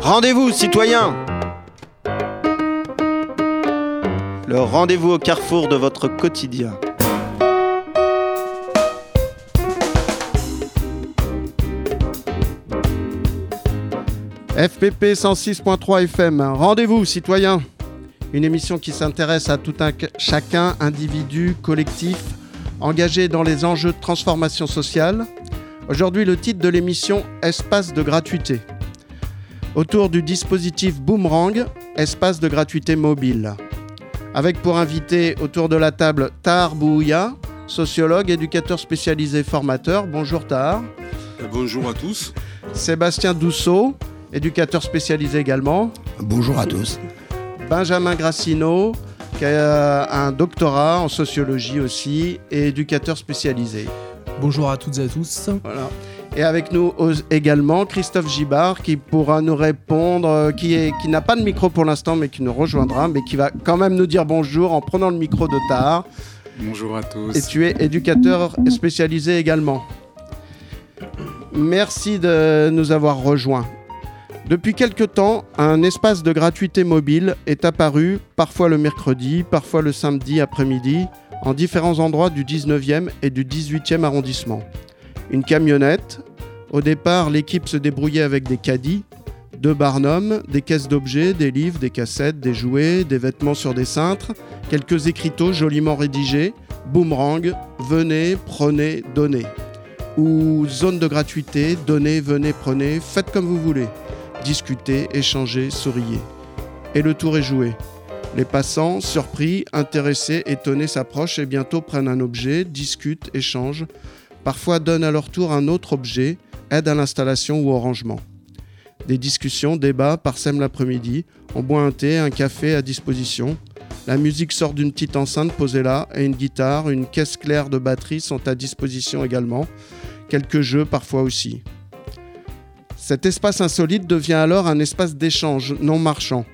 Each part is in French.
Rendez-vous, citoyens. Le rendez-vous au carrefour de votre quotidien. FPP 106.3 FM, rendez-vous citoyens. Une émission qui s'intéresse à tout un chacun, individu, collectif, engagé dans les enjeux de transformation sociale. Aujourd'hui, le titre de l'émission Espace de gratuité. Autour du dispositif Boomerang, espace de gratuité mobile. Avec pour invité autour de la table Tahar Bouya, sociologue, éducateur spécialisé, formateur. Bonjour Tahar. Bonjour à tous. Sébastien Dousseau, éducateur spécialisé également. Bonjour à tous. Benjamin Grassino, qui a un doctorat en sociologie aussi, et éducateur spécialisé. Bonjour à toutes et à tous. Voilà. Et avec nous également Christophe Gibard qui pourra nous répondre, euh, qui, est, qui n'a pas de micro pour l'instant mais qui nous rejoindra, mais qui va quand même nous dire bonjour en prenant le micro de Tahar. Bonjour à tous. Et tu es éducateur spécialisé également. Merci de nous avoir rejoints. Depuis quelque temps, un espace de gratuité mobile est apparu, parfois le mercredi, parfois le samedi après-midi, en différents endroits du 19e et du 18e arrondissement. Une camionnette. Au départ, l'équipe se débrouillait avec des caddies, deux barnums, des caisses d'objets, des livres, des cassettes, des jouets, des vêtements sur des cintres, quelques écriteaux joliment rédigés, boomerang, venez, prenez, donnez. Ou zone de gratuité, donnez, venez, prenez, faites comme vous voulez discuter, échanger, souriez. Et le tour est joué. Les passants, surpris, intéressés, étonnés, s'approchent et bientôt prennent un objet, discutent, échangent, parfois donnent à leur tour un autre objet, aident à l'installation ou au rangement. Des discussions, débats parsèment l'après-midi, on boit un thé, un café à disposition. La musique sort d'une petite enceinte posée là et une guitare, une caisse claire de batterie sont à disposition également. Quelques jeux parfois aussi. Cet espace insolite devient alors un espace d'échange non marchand,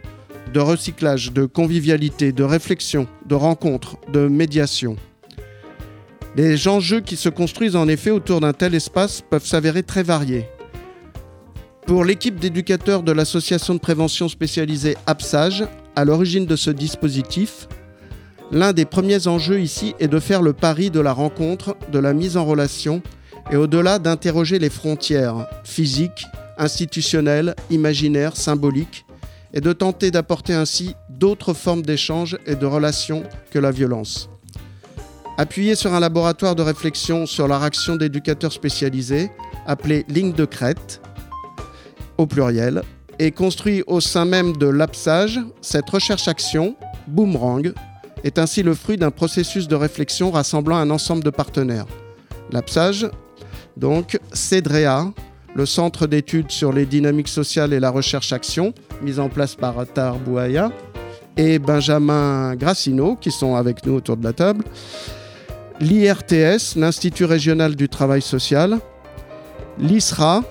de recyclage, de convivialité, de réflexion, de rencontre, de médiation. Les enjeux qui se construisent en effet autour d'un tel espace peuvent s'avérer très variés. Pour l'équipe d'éducateurs de l'association de prévention spécialisée APSAGE, à l'origine de ce dispositif, l'un des premiers enjeux ici est de faire le pari de la rencontre, de la mise en relation et au-delà d'interroger les frontières physiques, institutionnel, imaginaire, symbolique, et de tenter d'apporter ainsi d'autres formes d'échange et de relations que la violence. Appuyé sur un laboratoire de réflexion sur la réaction d'éducateurs spécialisés, appelé Ligne de crête, au pluriel, et construit au sein même de l'APSAGE, cette recherche-action, Boomerang, est ainsi le fruit d'un processus de réflexion rassemblant un ensemble de partenaires. L'APSAGE, donc, CEDREA, le Centre d'études sur les dynamiques sociales et la recherche-action, mis en place par Tar Bouaya, et Benjamin Grassino, qui sont avec nous autour de la table, l'IRTS, l'Institut régional du travail social, l'ISRA,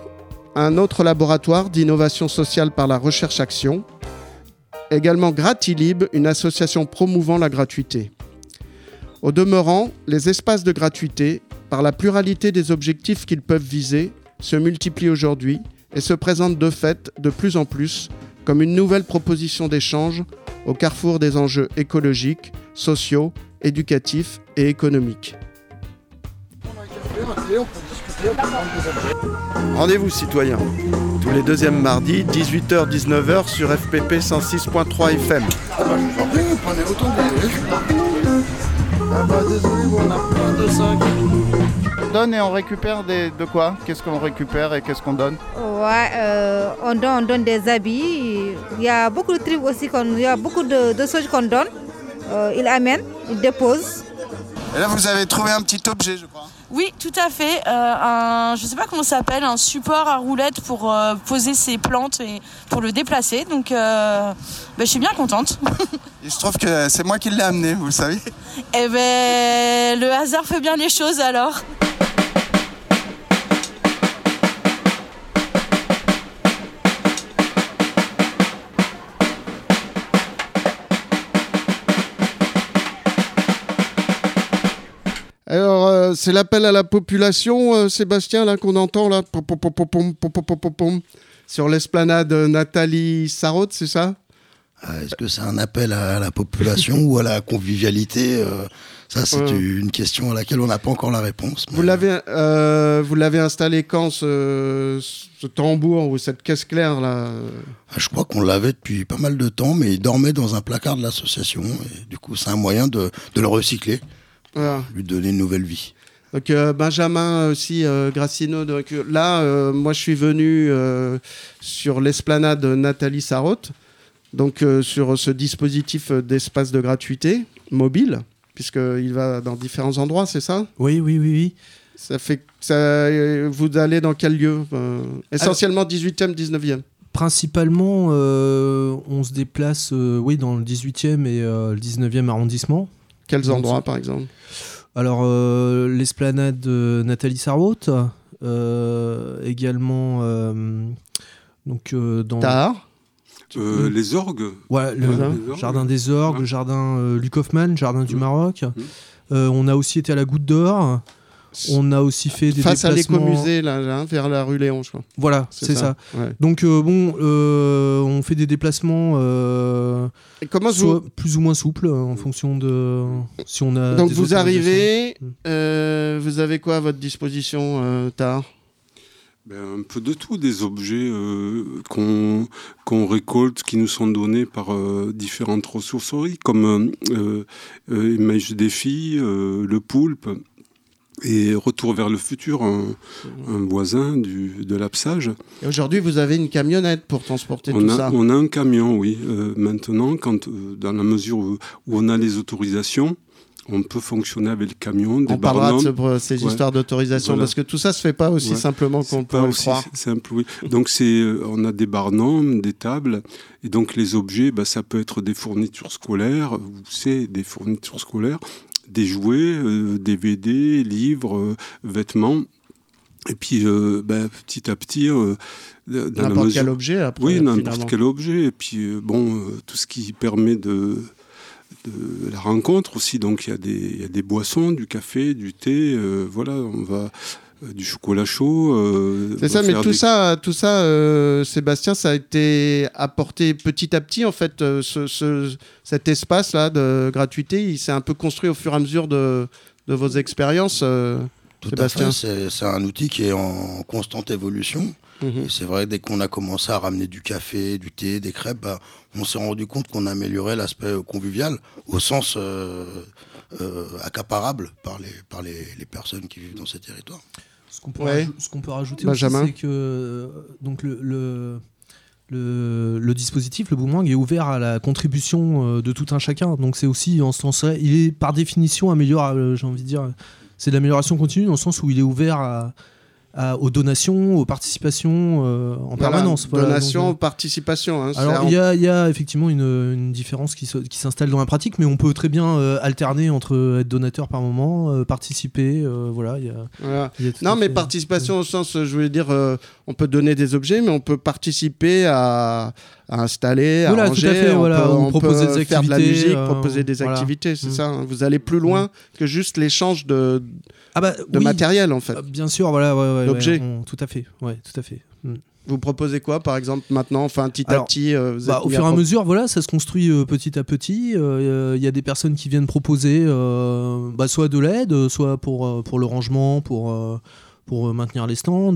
un autre laboratoire d'innovation sociale par la recherche-action, également Gratilib, une association promouvant la gratuité. Au demeurant, les espaces de gratuité, par la pluralité des objectifs qu'ils peuvent viser, se multiplient aujourd'hui et se présentent de fait de plus en plus comme une nouvelle proposition d'échange au carrefour des enjeux écologiques, sociaux, éducatifs et économiques. Rendez-vous citoyens, tous les deuxièmes mardis, 18h-19h sur FPP 106.3 FM. Ah bah désolé, on a plein de On donne et on récupère des, de quoi? Qu'est-ce qu'on récupère et qu'est-ce qu'on donne? Ouais, euh, on, donne, on donne des habits. Il y a beaucoup de trucs aussi, il y a beaucoup de, de choses qu'on donne. Euh, il amène, il dépose. Et là, vous avez trouvé un petit objet, je crois. Oui, tout à fait. Euh, un, je ne sais pas comment ça s'appelle, un support à roulette pour euh, poser ses plantes et pour le déplacer. Donc, euh, ben, je suis bien contente. Il se trouve que c'est moi qui l'ai amené, vous le savez. Eh ben, le hasard fait bien les choses alors. Euh, c'est l'appel à la population, euh, Sébastien, là qu'on entend là, sur l'esplanade euh, Nathalie Sarraute, c'est ça? Ah, est-ce que c'est un appel à la population ou à la convivialité Ça, c'est une question à laquelle on n'a pas encore la réponse. Vous l'avez, vous l'avez installé quand ce, tambour ou cette caisse claire là? Ah, je crois qu'on l'avait depuis pas mal de temps, mais il dormait dans un placard de l'association. Du coup, c'est un moyen de, le recycler. Ah. Lui donner une nouvelle vie. Donc euh, Benjamin aussi, euh, Gracino. Donc, euh, là, euh, moi, je suis venu euh, sur l'esplanade Nathalie Sarraute, donc euh, sur ce dispositif euh, d'espace de gratuité mobile, puisqu'il va dans différents endroits, c'est ça? Oui, oui, oui, oui. Ça fait ça, euh, vous allez dans quel lieu? Euh, Essentiellement 18e, 19e. Principalement, euh, on se déplace euh, oui, dans le 18e et euh, le 19e arrondissement. Quels endroits, par exemple? Alors, euh, l'esplanade de Nathalie Sarraute, euh, également euh, donc, euh, dans Tard. Euh, les orgues Ouais, le jardin des orgues, le jardin euh, Luc Hoffmann, jardin du. Maroc. Euh, on a aussi été à la Goutte d'Or. On a aussi fait des Face à déplacements. l'écomusée, là, là, vers la rue Léon, je crois. Voilà, c'est ça. Ouais. Donc euh, bon, euh, on fait des déplacements euh, Et comment soit vous... plus ou moins souples en fonction de si on a. Donc vous arrivez, Mm. euh, vous avez quoi à votre disposition, euh, Tard? Ben, un peu de tout, des objets euh, qu'on récolte, qui nous sont donnés par euh, différentes ressourceries, comme euh, euh, Image des filles, euh, le poulpe, et Retour vers le futur, un, un voisin du, de l'Apsage. Et aujourd'hui, vous avez une camionnette pour transporter On tout a, ça. on a un camion, oui. Euh, maintenant, quand, euh, dans la mesure où, où on a les autorisations, on peut fonctionner avec le camion, des On parlera de ce- ces Ouais. histoires d'autorisation Voilà. parce que tout ça se fait pas aussi Ouais. simplement qu'on pourrait le croire. simple, oui. Donc c'est, euh, on a des barnums, des tables, et donc les objets, bah, ça peut être des fournitures scolaires, ou c'est des fournitures scolaires, des jouets, euh, DVD, livres, euh, vêtements, et puis euh, bah, petit à petit, euh, N'importe mesure- quel objet après. oui, n'importe quel objet. Et puis, euh, bon, tout ce qui permet de, de la rencontre aussi. Donc, il y, a des- il y a des boissons, du café, du thé. voilà, on va. Euh, du chocolat chaud. euh, C'est ça, mais tout des- ça, tout ça, euh, Sébastien, ça a été apporté petit à petit en fait. euh, ce, ce- cet espace là de gratuité, il s'est un peu construit au fur et à mesure de, de vos expériences. euh. Tout Sébastien. à fait, c'est- c'est un outil qui est en constante évolution. Mhm. C'est vrai, dès qu'on a commencé à ramener du café, du thé, des crêpes, bah, on s'est rendu compte qu'on améliorait l'aspect convivial au sens euh, euh, accaparable par, les, par les, les personnes qui vivent dans ces territoires. Ce qu'on peut, Ouais. rajouter Benjamin. aussi, c'est que euh, donc le, le, le- le dispositif, le boomerang, est ouvert à la contribution euh, de tout un chacun. Donc c'est aussi en ce sens-là, il est par définition améliorable, j'ai envie de dire. C'est de l'amélioration continue dans le sens où il est ouvert à, à- aux donations, aux participations euh, en Voilà, permanence. Voilà, donation, donc, euh, participation. hein, alors, il y a, il y a effectivement une, une différence qui, s'installe dans la pratique, mais on peut très bien euh, alterner entre être donateur par moment, euh, participer, voilà. il y a- voilà. il y a tout Non, mais fait- participation au sens, je voulais dire, on peut donner des objets, mais on peut participer à, à installer, à ranger, fait, on peut, on des faire de la musique, proposer des activités, c'est Mm. ça. hein. Vous allez plus loin que juste l'échange de, Ah bah, de oui, matériel, en fait. euh, Bien sûr, voilà, ouais, D'objets. tout à fait, ouais, tout à fait. Mm. Vous proposez quoi, par exemple, maintenant, enfin, petit à petit euh, vous Bah, au fur et à mesure, voilà, ça se construit euh, petit à petit. Euh, Il y a des personnes qui viennent proposer, bah, soit de l'aide, soit pour pour le rangement, pour pour maintenir les stands.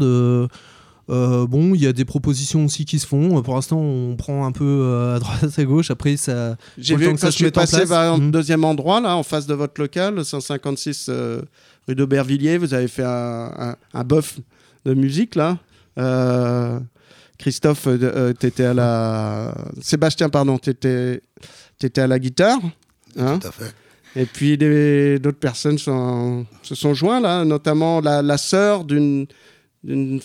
bon, il y a des propositions aussi qui se font. Pour l'instant, on prend un peu à droite, à gauche. Après, ça. J'ai vu que ça je suis mette en passé place. Mhm. deuxième endroit, là, en face de votre local, le 156 euh, rue d'Aubervilliers, vous avez fait un, un, un bœuf de musique, là. Euh, Christophe, euh, t'étais à la... Sébastien, pardon, t'étais étais à la guitare. hein. Tout à fait. Et puis d'autres personnes sont- se sont joints là, notamment la, la sœur d'une jeune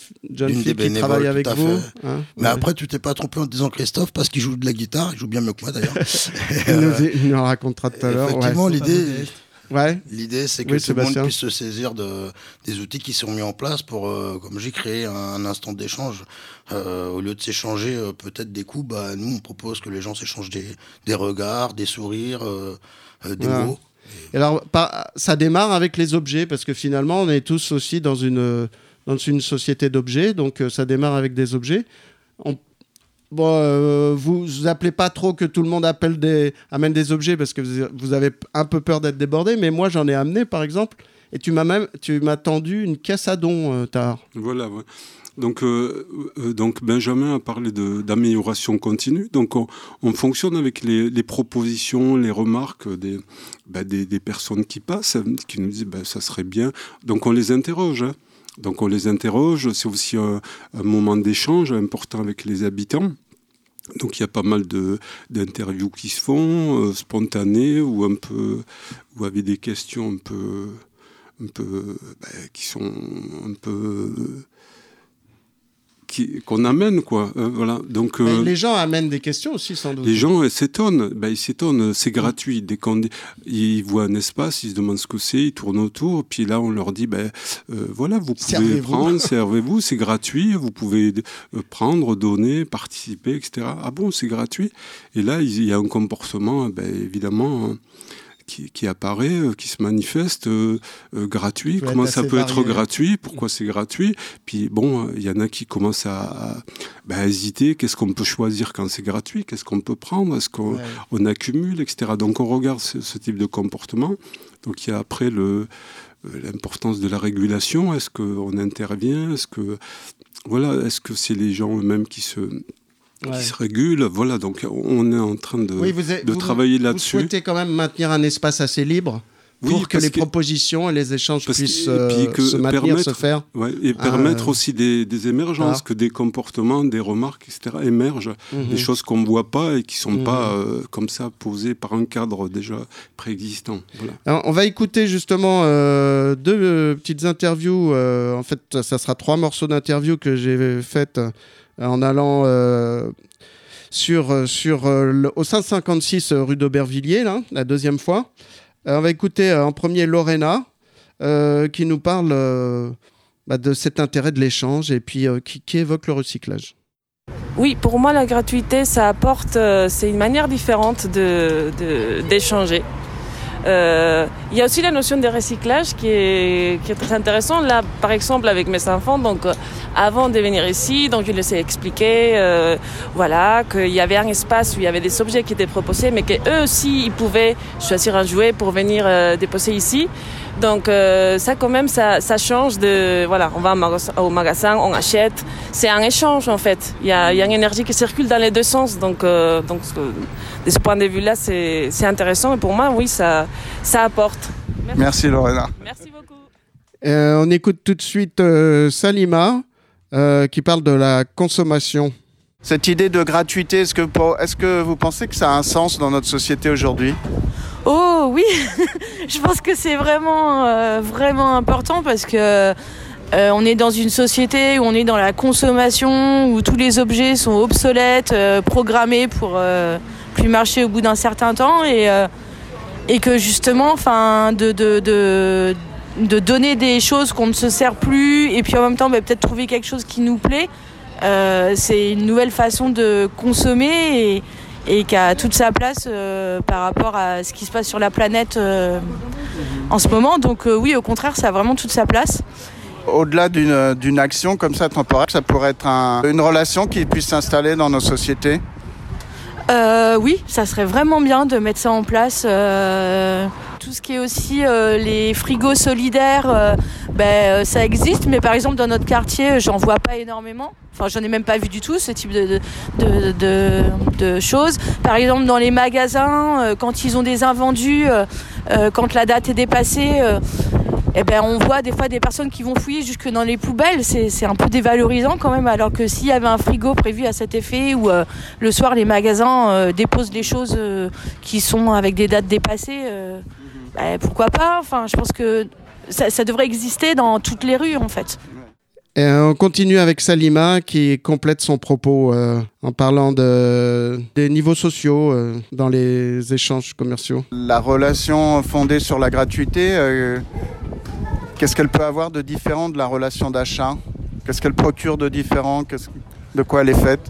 fille qui travaille tout avec à vous. fait. hein. Mais Ouais. après, tu t'es pas trompé en disant Christophe parce qu'il joue de la guitare, il joue bien mieux que moi d'ailleurs. il, nous, il nous racontera tout à l'heure. Effectivement, l'idée. Ouais. l'idée, c'est que Oui, tout le monde puisse se saisir de, des outils qui sont mis en place pour, euh, comme j'ai créé un, instant d'échange. Euh, au lieu de s'échanger euh, peut-être des coups, bah, nous, on propose que les gens s'échangent des, des regards, des sourires, des mots. Et alors, par- ça démarre avec les objets, parce que finalement, on est tous aussi dans une, dans une société d'objets, donc ça démarre avec des objets. On- Bon, euh, vous, vous appelez pas trop que tout le monde amène des objets parce que vous, avez un peu peur d'être débordé, mais moi j'en ai amené par exemple, et tu m'as même, tu m'as tendu une caisse à dons, euh, Tahar. Voilà. Donc, euh, euh, donc Benjamin a parlé d'amélioration continue. Donc on, on fonctionne avec les, propositions, les remarques des, bah, des, des personnes qui passent, qui nous disent bah, ça serait bien. Donc on les interroge. hein. Donc on les interroge. C'est aussi un, moment d'échange important avec les habitants. Donc il y a pas mal d'interviews qui se font, euh, spontanées ou un peu, des questions un peu, un peu, bah, qui sont un peu qu'on amène quoi. hein, voilà. Donc euh, Les gens amènent des questions aussi sans doute. les gens s'étonnent, ben, ils s'étonnent, c'est gratuit. Dès qu'on ils voient un espace, ils se demandent ce que c'est, ils tournent autour, puis là on leur dit, ben euh, voilà, vous pouvez prendre, servez-vous, c'est gratuit, vous pouvez euh, prendre, donner, participer, etc. Ah bon, c'est gratuit? Et là il y a un comportement, ben, évidemment. hein, Qui, qui apparaît, euh, qui se manifeste euh, euh, gratuit. Comment ça peut être gratuit? Pourquoi c'est gratuit? Puis bon, il y en a qui commencent à, à, ben, hésiter. Qu'est-ce qu'on peut choisir quand c'est gratuit? Qu'est-ce qu'on peut prendre? Est-ce qu'on Ouais. on accumule, etc. Donc on regarde ce, ce type de comportement. Donc il y a après le l'importance de la régulation. Est-ce qu'on intervient? Est-ce que voilà, est-ce que c'est les gens eux-mêmes qui se Ouais. qui se régulent Voilà. Donc on est en train de Oui, vous, de vous- travailler vous là-dessus. souhaitez quand même maintenir un espace assez libre Oui, pour que les propositions et les échanges que- puissent et puis euh, que se maintenir, permettre- se faire. Ouais, et Ah, permettre euh, aussi des, des émergences, ah. que des comportements, des remarques, etc. émergent, Mhm. des choses qu'on ne voit pas et qui ne sont Mhm. pas euh, comme ça posées par un cadre déjà préexistant. Voilà. Alors, on va écouter justement euh, deux euh, petites interviews. euh, en fait, ça sera trois morceaux d'interviews que j'ai faites euh, en allant euh, sur, euh, sur, euh, au 556 rue d'Aubervilliers, la deuxième fois. On va écouter en premier Lorena, qui nous parle bah, de cet intérêt de l'échange et puis qui, évoque le recyclage. Oui, pour moi, la gratuité, ça apporte, c'est une manière différente d'échanger. Euh, Il y a aussi la notion de recyclage qui est, qui est très intéressant. Là, par exemple, avec mes enfants, donc euh, avant de venir ici, donc je les ai expliqué, euh, voilà, qu'il y avait un espace où il y avait des objets qui étaient proposés, mais qu'eux aussi, ils pouvaient choisir un jouet pour venir euh, déposer ici. Donc euh, ça, quand même, ça, ça change de, voilà, on va au magasin, on achète. C'est un échange en fait. Il y a, il y a une énergie qui circule dans les deux sens. Donc, euh, donc de ce point de vue-là, c'est c'est intéressant. Et pour moi, oui, ça, ça apporte. Merci Lorena. Merci beaucoup. Euh, on écoute tout de suite euh, Salima, euh, qui parle de la consommation. Cette idée de gratuité, est-ce que, pour- est-ce que vous pensez que ça a un sens dans notre société aujourd'hui? Oh oui, je pense que c'est vraiment, euh, important parce que euh, on est dans une société où on est dans la consommation, où tous les objets sont obsolètes, euh, programmés pour plus marcher au bout d'un certain temps et, que justement, enfin, de, donner des choses qu'on ne se sert plus et puis en même temps bah, peut-être trouver quelque chose qui nous plaît, c'est une nouvelle façon de consommer et qui a toute sa place euh, par rapport à ce qui se passe sur la planète euh, en ce moment. Donc euh, oui, au contraire, ça a vraiment toute sa place. Au-delà d'une, action comme ça temporaire, ça pourrait être un- une relation qui puisse s'installer dans nos sociétés Euh, oui, ça serait vraiment bien de mettre ça en place. euh, tout ce qui est aussi euh, les frigos solidaires, euh, ben, ça existe, mais par exemple dans notre quartier, j'en vois pas énormément. Enfin, j'en ai même pas vu du tout ce type de, de, de, de- choses. Par exemple, dans les magasins, quand ils ont des invendus, quand la date est dépassée, eh ben, on voit des fois des personnes qui vont fouiller jusque dans les poubelles. C'est c'est un peu dévalorisant quand même, alors que s'il y avait un frigo prévu à cet effet, où euh, le soir les magasins euh, déposent les choses euh, qui sont avec des dates dépassées, euh, bah, pourquoi pas? Enfin, je pense que ça, ça devrait exister dans toutes les rues en fait. Et on continue avec Salima qui complète son propos euh, en parlant de, des niveaux sociaux euh, dans les échanges commerciaux. La relation fondée sur la gratuité, euh, qu'est-ce qu'elle peut avoir de différent de la relation d'achat? Qu'est-ce qu'elle procure de différent? De quoi elle est faite?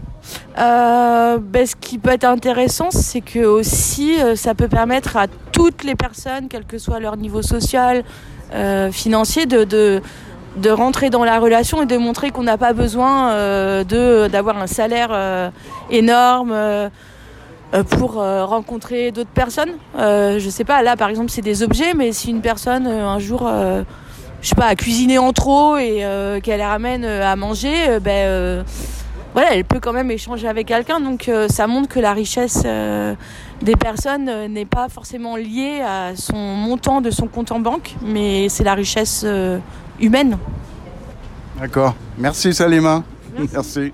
Euh, ben, ce qui peut être intéressant, c'est que aussi euh, ça peut permettre à toutes les personnes, quel que soit leur niveau social, euh, financier, de, de, rentrer dans la relation et de montrer qu'on n'a pas besoin d'avoir un salaire énorme. pour rencontrer d'autres personnes. Je sais pas, là par exemple c'est des objets, mais si une personne un jour, je sais pas, a cuisiné en trop et euh, qu'elle ramène euh, à manger, euh, ben euh, voilà, elle peut quand même échanger avec quelqu'un. Donc euh, ça montre que la richesse euh, des personnes euh, n'est pas forcément liée à son montant de son compte en banque, mais c'est la richesse euh, humaine. D'accord. Merci Salima. Merci.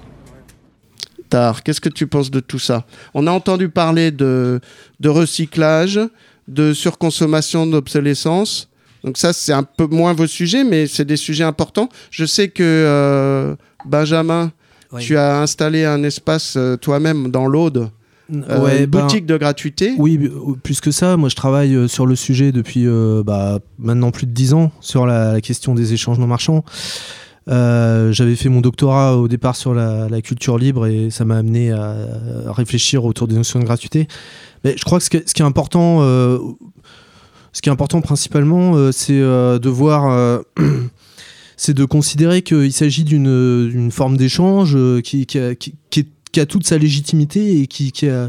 Tar, qu'est-ce que tu penses de tout ça? On a entendu parler de, de recyclage, de surconsommation, d'obsolescence. Donc ça, c'est un peu moins vos sujets, mais c'est des sujets importants. Je sais que euh, Benjamin, tu as installé un espace euh, toi-même dans l'Aude, euh, Ouais, une ben, boutique de gratuité. Oui, plus que ça, moi je travaille sur le sujet depuis bah, maintenant plus de 10 ans sur la, la question des échanges non marchands. Euh, J'avais fait mon doctorat au départ sur la, la culture libre et ça m'a amené à, à réfléchir autour des notions de gratuité. Mais je crois que ce qui est, ce qui est important, euh, ce qui est important principalement, euh, c'est euh, de voir, euh, c'est de considérer qu'il s'agit d'une forme d'échange qui, qui, a, qui- qui est- qui a toute sa légitimité et qui, qui a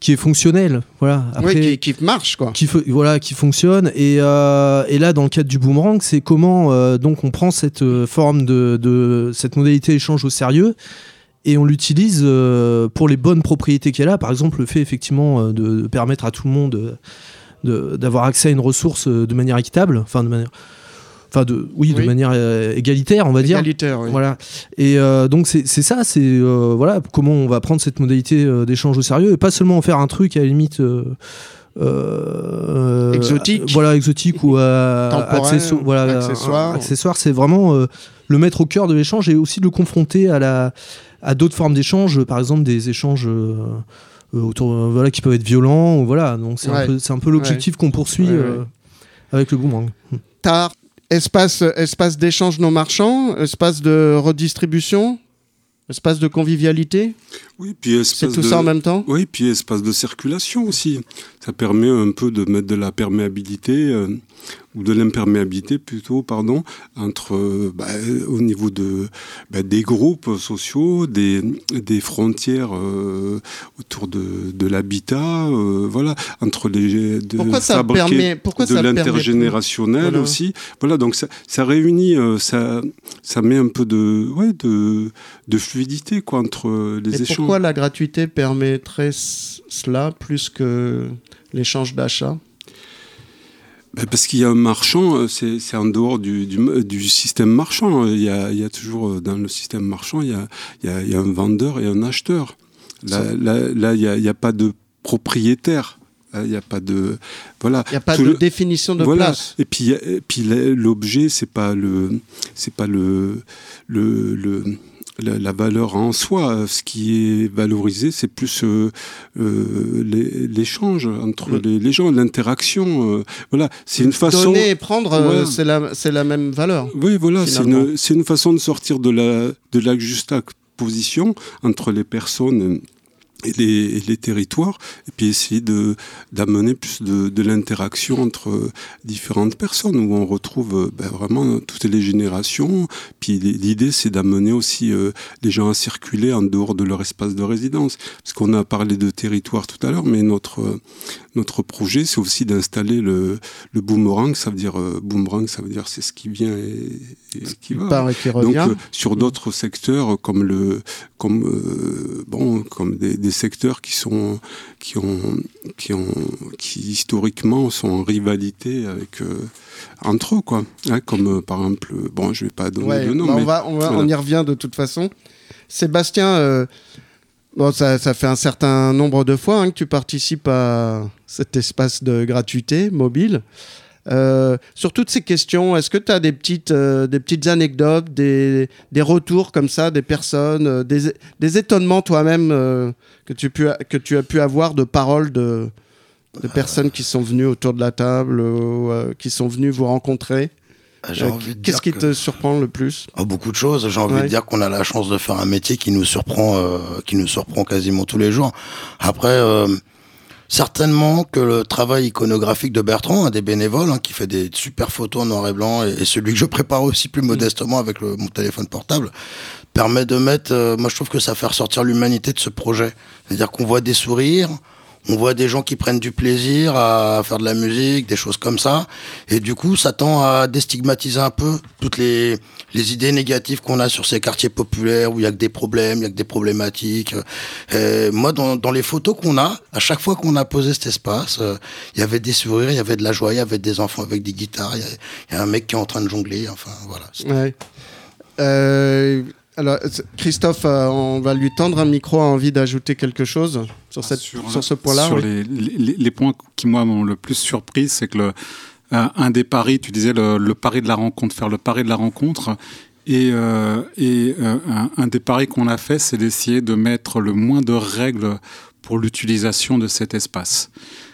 qui est fonctionnel. Voilà. Après, qui, qui marche, quoi. qui, voilà, qui fonctionne. Et, euh, et là, dans le cadre du boomerang, c'est comment euh, donc on prend cette euh, forme de, de cette modalité échange au sérieux et on l'utilise pour les bonnes propriétés qu'elle a. Par exemple, le fait effectivement de, de permettre à tout le monde de- d'avoir accès à une ressource euh, de manière équitable, enfin de manière, enfin de, oui, de manière euh, égalitaire, on va dire. Égalitaire, oui. Voilà. Et euh, donc c'est ça, c'est euh, voilà comment on va prendre cette modalité euh, d'échange au sérieux et pas seulement en faire un truc à la limite. Exotique. voilà exotique ou euh, Temporaire, accesso- voilà accessoire. accessoire c'est vraiment le mettre au cœur de l'échange et aussi de le confronter à la à d'autres formes d'échange par exemple des échanges autour euh, voilà qui peuvent être violents ou voilà donc c'est Ouais. un peu l'objectif qu'on poursuit Ouais, euh, avec le boomerang Tar, espace, espace d'échange non marchand, espace de redistribution, espace de convivialité? Oui, puis C'est espace tout de... ça en même temps Oui, puis espace de circulation aussi. Ça permet un peu de mettre de la perméabilité, euh, ou de l'imperméabilité plutôt, pardon, entre, euh, bah, au niveau de, bah, des groupes sociaux, des, des frontières euh, autour de, de l'habitat, voilà, entre les. De Pourquoi ça permet pourquoi de l'intergénérationnel Voilà. aussi. Voilà, donc ça, ça réunit, ça, ça met un peu de, ouais, de, de fluidité quoi, entre les Et échanges. Pourquoi la gratuité permettrait cela plus que l'échange d'achat? Ben, Parce qu'il y a un marchand, euh, c'est en dehors du, du, du système marchand. Il y, a, il y a toujours euh, dans le système marchand, il y a, il y a, il y a un vendeur et un acheteur. Là, là, là, il n'y a, y pas de propriétaire. Il n'y a pas de. Voilà. Il n'y a pas Tout de le- définition de voilà. place. Et puis, et puis l'objet, c'est pas le, c'est pas le, le, le- la, la valeur en soi. Ce qui est valorisé, c'est plus euh, euh, l'échange entre Le- les, les gens, l'interaction. euh, voilà, c'est une façon. Donner et prendre, euh, Voilà. c'est la, la même valeur. Oui, voilà, c'est une, une façon de sortir de la, de la juxtaposition entre les personnes et les, et les territoires, et puis essayer de d'amener plus de, de l'interaction entre euh, différentes personnes, où on retrouve euh, ben, vraiment toutes les générations. Puis l'idée, c'est d'amener aussi euh, les gens à circuler en dehors de leur espace de résidence. Parce qu'on a parlé de territoire tout à l'heure, mais notre, notre projet, c'est aussi d'installer le, le boomerang. Ça veut dire, euh, boomerang, ça veut dire c'est ce qui vient et, et ce qui va. Part et qui Donc revient. euh, sur d'autres secteurs comme le comme bon comme des, des secteurs qui sont qui ont qui ont qui historiquement sont en rivalité avec euh, entre eux quoi Hein, comme euh, par exemple bon je vais pas donner Ouais, le nom bah, mais on, va, on, va- voilà. on y revient de toute façon. Sébastien, euh, bon, ça, ça fait un certain nombre de fois hein, que tu participes à cet espace de gratuité mobile. Euh, sur toutes ces questions, est-ce que tu as des petites, euh, des petites anecdotes, des, des retours comme ça, des personnes, euh, des, des étonnements toi-même que, tu pu, que tu as pu avoir de paroles de, de personnes qui sont venues autour de la table, ou, euh, qui sont venues vous rencontrer? Qu'est-ce qui te surprend le plus? Oh, Beaucoup de choses. J'ai envie de dire qu'on a la chance de faire un métier qui nous surprend, qui nous surprend quasiment tous les jours. Après, Certainement que le travail iconographique de Bertrand, un des bénévoles, hein, qui fait des super photos en noir et blanc, et, celui que je prépare aussi plus modestement avec le, mon téléphone portable, permet de mettre, euh, moi je trouve que ça fait ressortir l'humanité de ce projet. C'est-à-dire qu'on voit des sourires, on voit des gens qui prennent du plaisir à faire de la musique, des choses comme ça. Et du coup, ça tend à déstigmatiser un peu toutes les, idées négatives qu'on a sur ces quartiers populaires où il y a que des problèmes, il y a que des problématiques. Et moi, dans, les photos qu'on a, à chaque fois qu'on a posé cet espace, euh, il y avait des sourires, il y avait de la joie, il y avait des enfants avec des guitares, il y, a, un mec qui est en train de jongler. Enfin, voilà. Euh, alors, Christophe, euh, on va lui tendre un micro, a envie d'ajouter quelque chose sur, cette, sur, ce point-là Sur les, les, points qui, moi, m'ont le plus surpris, c'est que le, euh, un des paris, tu disais le, pari de la rencontre, faire le pari de la rencontre. Et, euh, et un, un, des paris qu'on a fait, c'est d'essayer de mettre le moins de règles pour l'utilisation de cet espace.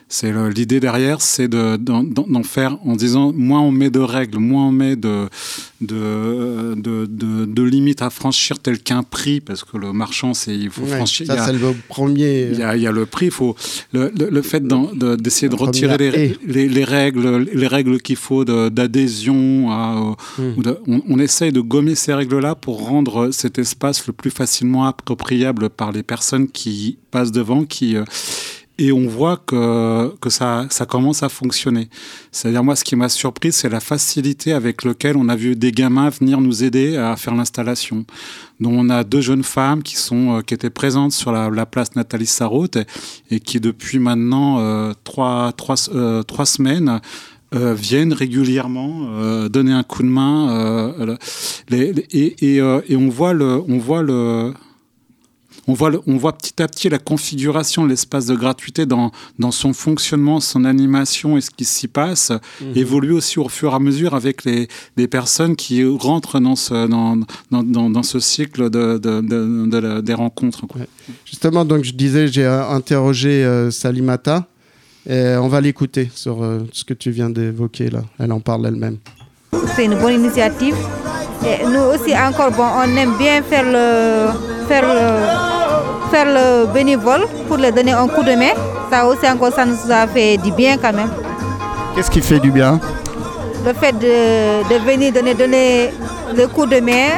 C'est l'idée derrière, c'est d'en faire en disant moins on met de règles, moins on met de, de, de, de, limites à franchir tel qu'un prix, parce que le marchand, c'est il faut franchir. Ça, c'est le premier. Il y, a, il y a le prix, il faut le, le, fait d'essayer de retirer les, les, les, règles, les règles qu'il faut d'adhésion. Hmm. On, on, essaye de gommer ces règles-là pour rendre cet espace le plus facilement appropriable par les personnes qui passent devant, qui euh, et on voit que, que ça, ça commence à fonctionner. C'est-à-dire, moi, ce qui m'a surpris, c'est la facilité avec laquelle on a vu des gamins venir nous aider à faire l'installation. Donc, on a deux jeunes femmes qui, sont, euh, qui étaient présentes sur la, la place Nathalie Sarraute et, qui, depuis maintenant euh, trois, trois, euh, trois semaines, viennent régulièrement donner un coup de main et, et, et, on voit le on voit le on voit, on voit petit à petit la configuration de l'espace de gratuité dans, dans son fonctionnement, son animation et ce qui s'y passe, mhm. évoluer aussi au fur et à mesure avec les, les personnes qui rentrent dans ce, dans, dans, dans, ce cycle de, de, de, des rencontres. Justement, donc je disais, j'ai interrogé euh, Salimata. Et on va l'écouter sur euh, ce que tu viens d'évoquer là. Elle en parle elle-même. C'est une bonne initiative. Et nous aussi, encore, bon, on aime bien faire le, faire le, faire le bénévole pour leur donner un coup de main. Ça aussi encore, ça nous a fait du bien quand même. Qu'est-ce qui fait du bien? Le fait de, de, venir donner, donner le coup de main,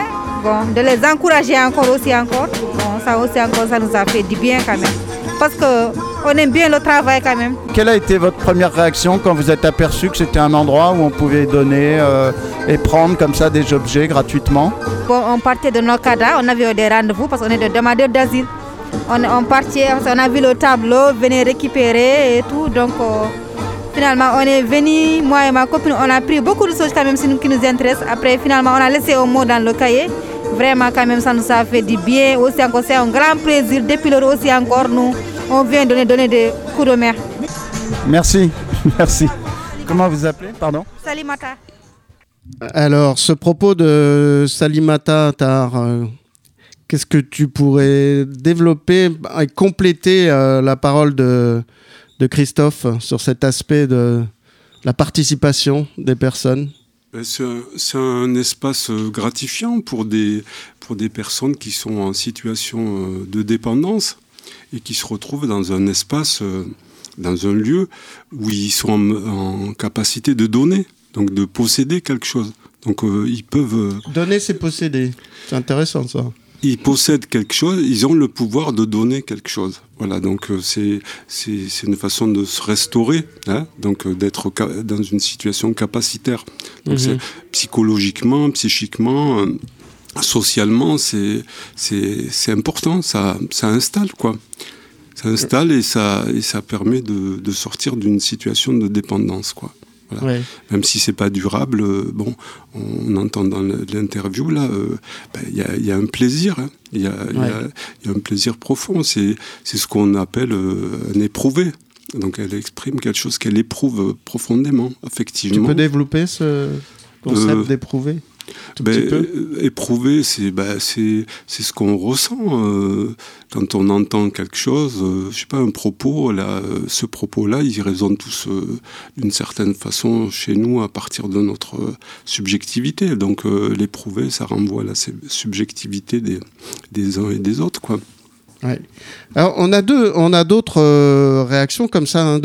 bon, de les encourager encore aussi encore. Bon, ça aussi encore, ça nous a fait du bien quand même. Parce que on aime bien le travail quand même. Quelle a été votre première réaction quand vous êtes aperçu que c'était un endroit où on pouvait donner euh, et prendre comme ça des objets gratuitement? Bon, On partait de cadres, on avait des rendez-vous parce qu'on est des demandeurs d'asile on, on partait, on a vu le tableau, venir récupérer et tout. Donc euh, finalement, on est venu, moi et ma copine, on a pris beaucoup de choses quand même qui nous intéressent. Après, finalement, on a laissé un mot dans le cahier. Vraiment, quand même, ça nous a fait du bien. Aussi, encore, c'est un grand plaisir. Depuis lors aussi, encore, nous, on vient donner, donner des coups de mer. Merci, merci. Comment vous appelez, pardon? Salimata. Alors, ce propos de Salimata Tar, euh, Qu'est-ce que tu pourrais développer et compléter euh, la parole de, de, Christophe sur cet aspect de la participation des personnes? Ben, c'est un, espace euh, gratifiant pour des, pour des personnes qui sont en situation euh, de dépendance et qui se retrouvent dans un espace, dans un lieu où ils sont en, capacité de donner, donc de posséder quelque chose. Donc ils peuvent... Donner, c'est posséder. C'est intéressant ça ils possèdent quelque chose, ils ont le pouvoir de donner quelque chose. Voilà, donc euh, c'est c'est une façon de se restaurer, hein, donc euh, d'être dans une situation capacitaire. Donc c'est mhm. psychologiquement, psychiquement, euh, socialement, c'est c'est important. Ça ça installe quoi. Ça installe et ça et ça permet de, de sortir d'une situation de dépendance quoi. Même si c'est pas durable, euh, bon, on entend dans l'interview là, euh, ben, il y, a, un plaisir, hein. il y, a, un plaisir profond. C'est ce qu'on appelle euh, un éprouvé. Donc elle exprime quelque chose qu'elle éprouve profondément, effectivement. Tu peux développer ce concept d'éprouvé ben, euh, Éprouver, c'est ben, c'est ce qu'on ressent euh, quand on entend quelque chose. Euh, je sais pas, un propos, là, ce propos-là, ils résonnent tous d'une certaine façon chez nous à partir de notre subjectivité. Donc l'éprouver, ça renvoie à la subjectivité des, des uns et des autres. quoi. Alors, on a deux, on a d'autres euh, réactions comme ça. Hein,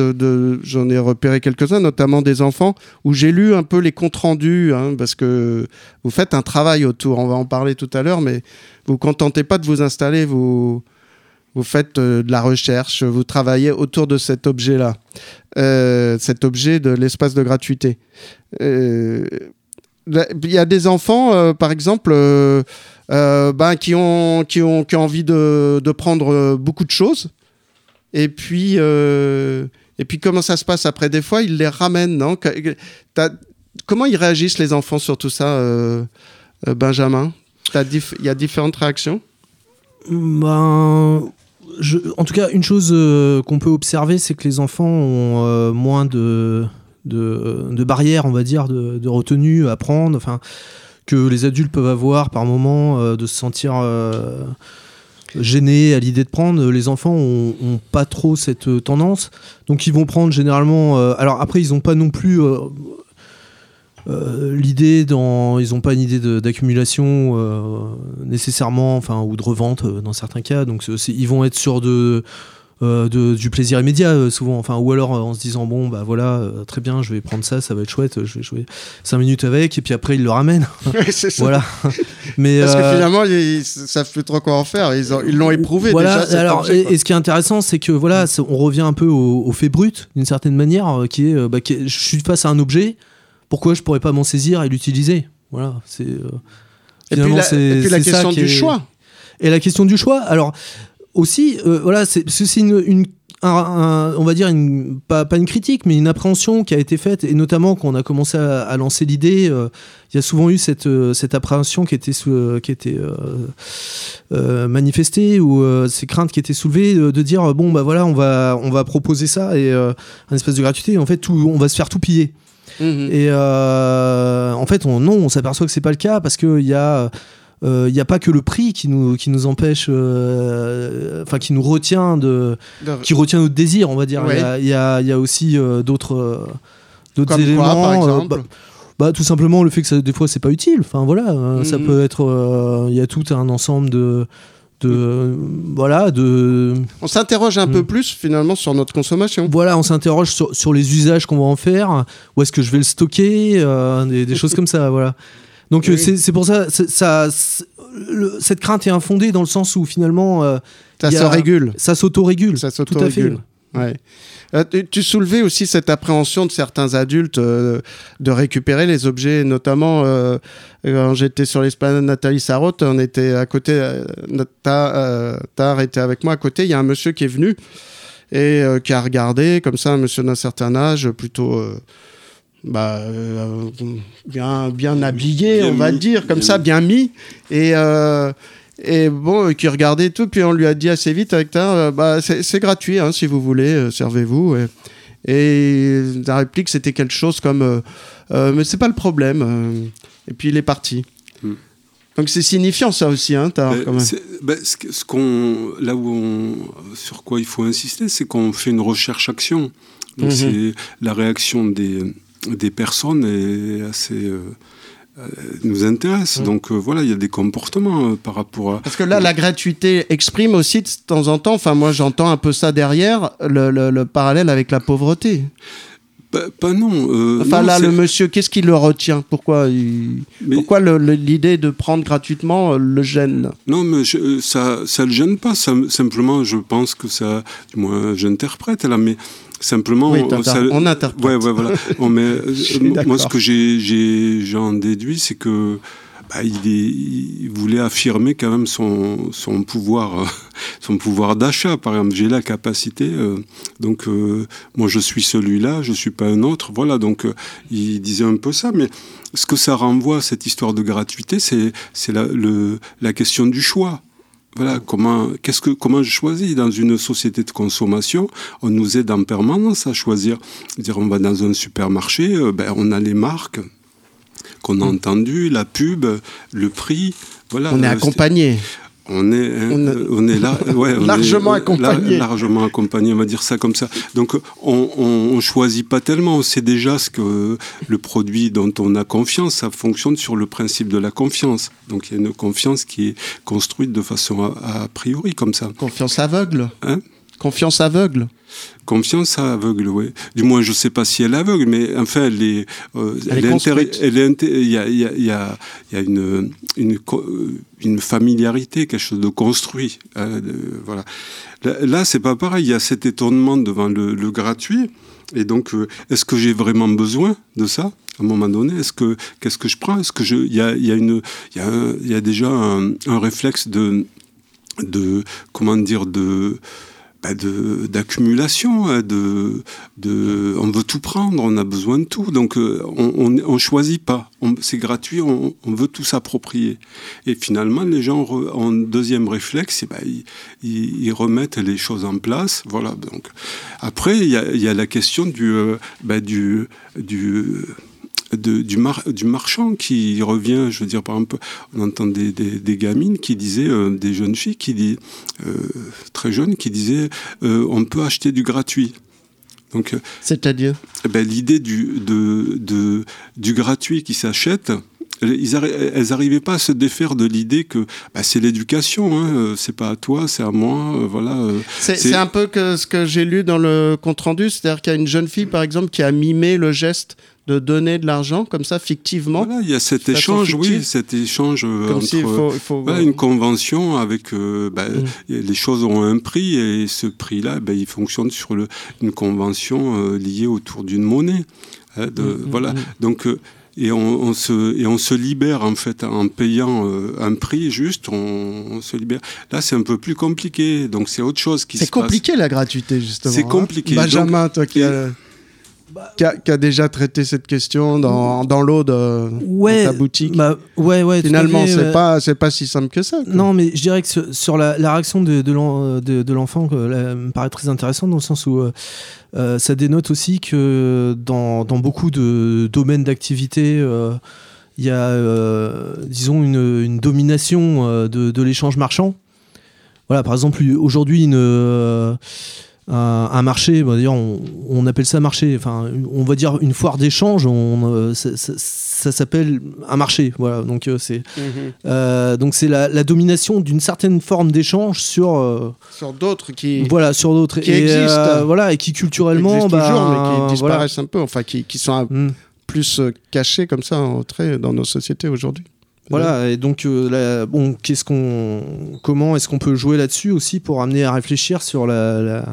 j'en ai repéré quelques-uns, notamment des enfants, où j'ai lu un peu les comptes rendus, hein, parce que vous faites un travail autour. On va en parler tout à l'heure, mais vous, vous contentez pas de vous installer, vous, vous faites euh, de la recherche, vous travaillez autour de cet objet-là, euh, cet objet de l'espace de gratuité. Il y a des enfants, par exemple euh, ben, qui, ont, qui, ont, qui ont envie de, prendre euh, beaucoup de choses. Et puis, euh, et puis, comment ça se passe après? Des fois, ils les ramènent, non? Comment ils réagissent, les enfants, sur tout ça, Benjamin? Il y a différentes réactions? Ben, En tout cas, une chose qu'on peut observer, c'est que les enfants ont moins de, de, de, barrières, on va dire, de, retenue à prendre. Enfin, que les adultes peuvent avoir par moment euh, de se sentir euh, gênés à l'idée de prendre. Les enfants ont, pas trop cette euh, tendance, donc ils vont prendre généralement. alors après, ils n'ont pas non plus l'idée dans, ils n'ont pas une idée d'accumulation nécessairement, enfin ou de revente dans certains cas. Donc ils vont être sur de euh, du plaisir immédiat euh, souvent. Enfin ou alors euh, en se disant bon bah voilà très bien je vais prendre ça ça va être chouette je vais jouer 5 minutes avec et puis après ils le ramènent. Voilà. Mais parce que finalement ils savent plus trop quoi en faire. Ils l'ont éprouvé voilà déjà, alors et, ce qui est intéressant c'est que voilà on revient un peu au, fait brut d'une certaine manière qui est, bah, je suis face à un objet pourquoi je pourrais pas m'en saisir et l'utiliser? Voilà c'est et puis la, et puis la question du choix. Et la question du choix alors aussi, euh, voilà, c'est une, une on va dire une, pas, pas, une critique, mais une appréhension qui a été faite, et notamment quand on a commencé à, lancer l'idée, euh, il y a souvent eu cette, euh, cette appréhension qui était, qui était manifestée ou ces craintes qui étaient soulevées de, dire bon bah voilà on va on va proposer ça et un espace de gratuité, en fait tout, on va se faire tout piller. Mmh et en fait on, non, on s'aperçoit que c'est pas le cas parce qu'il y a il euh, n'y a pas que le prix qui nous, qui nous empêche, euh, enfin qui nous retient de, qui retient notre désir, on va dire. Il y, a, y, a, aussi euh, d'autres d'autres éléments. Bah, bah, tout simplement le fait que ça, des fois c'est pas utile. Enfin voilà, ça mhm. peut être. Il y a tout un ensemble de de voilà de on s'interroge un peu mm. plus finalement sur notre consommation voilà on s'interroge sur, sur, les usages qu'on va en faire où est-ce que je vais le stocker des, des choses comme ça voilà donc euh, c'est pour ça, ça cette crainte est infondée dans le sens où finalement euh, ça se régule, ça s'auto-régule, ça s'auto-régule. Ouais. Euh, tu soulevais aussi cette appréhension de certains adultes de récupérer les objets, notamment quand j'étais sur l'esplanade Nathalie Sarraute, on était à côté, Tar était avec moi. À côté, il y a un monsieur qui est venu et qui a regardé comme ça, un monsieur d'un certain âge, plutôt bah, euh, bien, bien habillé, on va dire, comme ça, bien mis. Et, euh, et bon, qui regardait tout, puis on lui a dit assez vite avec euh, bah, c'est gratuit, hein, si vous voulez, servez-vous. Et, et, la réplique, c'était quelque chose comme mais c'est pas le problème. et puis il est parti. Hmm. Donc c'est signifiant ça aussi, hein, ben, quand même. Ben, ce, qu'on, là où on, sur quoi il faut insister, c'est qu'on fait une recherche-action. Donc mhm. c'est la réaction des, des personnes est assez euh, euh, nous intéresse. Mmh. Donc euh, voilà, il y a des comportements par rapport à. Parce que là, la gratuité exprime aussi de temps en temps, enfin moi j'entends un peu ça derrière, le, parallèle avec la pauvreté. Pas, non. enfin là, le monsieur, qu'est-ce qui le retient? Pourquoi, pourquoi l'idée de prendre gratuitement le gêne? Non, mais ça, ça le gêne pas. simplement, je pense que ça, du moins, j'interprète là, mais Simplement, on interprète. Ouais, ouais, voilà. Euh, moi, ce que j'ai en déduit, c'est que bah, il, il, voulait affirmer quand même son, son pouvoir, euh, son pouvoir d'achat. Par exemple, j'ai la capacité, euh, donc moi je suis celui-là, je suis pas un autre. Voilà, donc il disait un peu ça, mais ce que ça renvoie cette histoire de gratuité, c'est c'est la, la question du choix voilà, comment, qu'est-ce que, comment je choisis dans une société de consommation On nous aide en permanence à choisir. Dire, on va dans un supermarché, euh, ben, on a les marques. qu'on a entendu, la pub, le prix. Voilà, On est euh, accompagné. On est, On a- euh, on est là, ouais, on Largement est, accompagné. la- largement accompagné, on va dire ça comme ça. Donc, on, on, on choisit pas tellement. On sait déjà ce que le produit dont on a confiance, ça fonctionne sur le principe de la confiance. Donc, il y a une confiance qui est construite de façon a, a priori comme ça. Confiance aveugle. Hein? Confiance aveugle. Confiance aveugle, oui. Du moins, je sais pas si elle est aveugle, mais enfin, elle est. euh, Elle construite. elle est Il y a, il y a, il y a, il y a une, une, co- euh, une familiarité, quelque chose de construit. euh, voilà. Là, c'est pas pareil. Il y a cet étonnement devant le, le gratuit. Et donc, euh, est-ce que j'ai vraiment besoin de ça? À un moment donné Est-ce que qu'est-ce que je prends? Est-ce que je il y a, il y a une il y a, un- il y a déjà un, un réflexe de de comment dire de bah, d'accumulation hein, on veut tout prendre on a besoin de tout. Donc euh, on, on choisit pas. C'est gratuit on, veut tout s'approprier. Et finalement les gens en deuxième réflexe eh ben, ils, remettent les choses en place. Voilà. Donc après il y a, la question du euh, du de- du, mar- du marchand qui revient, je veux dire, par exemple, on entend des, des, des gamines qui disaient, euh, des jeunes filles qui disent, euh, très jeunes, qui disaient, euh, on peut acheter du gratuit. Donc, C'est-à-dire? eh ben, l'idée du, de, de, du gratuit qui s'achète, ils arri- elles n'arrivaient pas à se défaire de l'idée que bah, c'est l'éducation, hein, euh, c'est pas à toi, c'est à moi, euh, voilà. euh, C'est un peu que ce que j'ai lu dans le compte-rendu, c'est-à-dire qu'il y a une jeune fille, par exemple, qui a mimé le geste de donner de l'argent, comme ça, fictivement. voilà, il y a cet échange, oui, cet échange Comme entre faut... il faut- Voilà, une convention avec euh, bah, Mm. les choses ont un prix et ce prix-là, bah, il fonctionne sur le, une convention euh, liée autour d'une monnaie. hein, de, Mm, voilà. mm, mm. Donc euh, et on, on se et on se libère en fait en payant euh, un prix juste, on, on se libère. Là, c'est un peu plus compliqué. Donc c'est autre chose qui se C'est passe. compliqué la gratuité, justement. C'est hein. compliqué. Benjamin, toi qui et- a, qui, a, qui a déjà traité cette question dans, dans l'eau de Ouais, ta boutique. bah, ouais, ouais. Finalement, c'est euh, pas, c'est pas si simple que ça. quoi. Non, mais je dirais que sur- sur la, la réaction de, de l'en- de- de l'enfant me paraît très intéressante dans le sens où euh, euh, ça dénote aussi que dans, dans beaucoup de domaines d'activité, euh, il y a, euh, disons, une, une domination de, de l'échange marchand. Voilà, par exemple, aujourd'hui, une, un, un marché, bah, d'ailleurs, on, on appelle ça marché, enfin, on va dire une foire d'échange, on, euh, ça, ça- ça s'appelle un marché. Voilà, donc euh, c'est. Euh, donc c'est la, la domination d'une certaine forme d'échange sur euh, Sur d'autres qui, voilà sur d'autres qui et existent. voilà et qui culturellement existent bah, toujours, mais qui voilà. disparaissent un peu, enfin, qui, qui sont un- Mm. plus cachés comme ça en trait dans nos sociétés aujourd'hui. Voilà, et donc euh, bon, qu'est-ce qu'on, comment est-ce qu'on peut jouer là-dessus aussi pour amener à réfléchir sur la, la,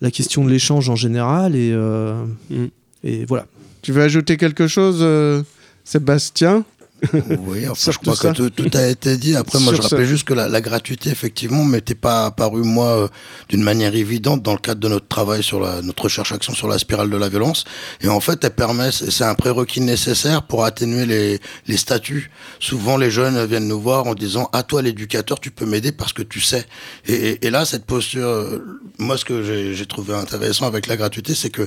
la question de l'échange en général et, euh, Mm. et voilà. Tu veux ajouter quelque chose, euh, Sébastien? Oui, enfin, je crois ça. que tout, tout a été dit. Après, moi, je rappelle ça. juste que la, la gratuité, effectivement, m'était pas apparue, moi, euh, d'une manière évidente dans le cadre de notre travail sur la, notre recherche-action sur la spirale de la violence. Et en fait, elle permet, c'est un prérequis nécessaire pour atténuer les, les statuts. Souvent, les jeunes viennent nous voir en disant, à toi, l'éducateur, tu peux m'aider parce que tu sais. Et, et- et là, cette posture, euh, moi, ce que j'ai trouvé intéressant avec la gratuité, c'est que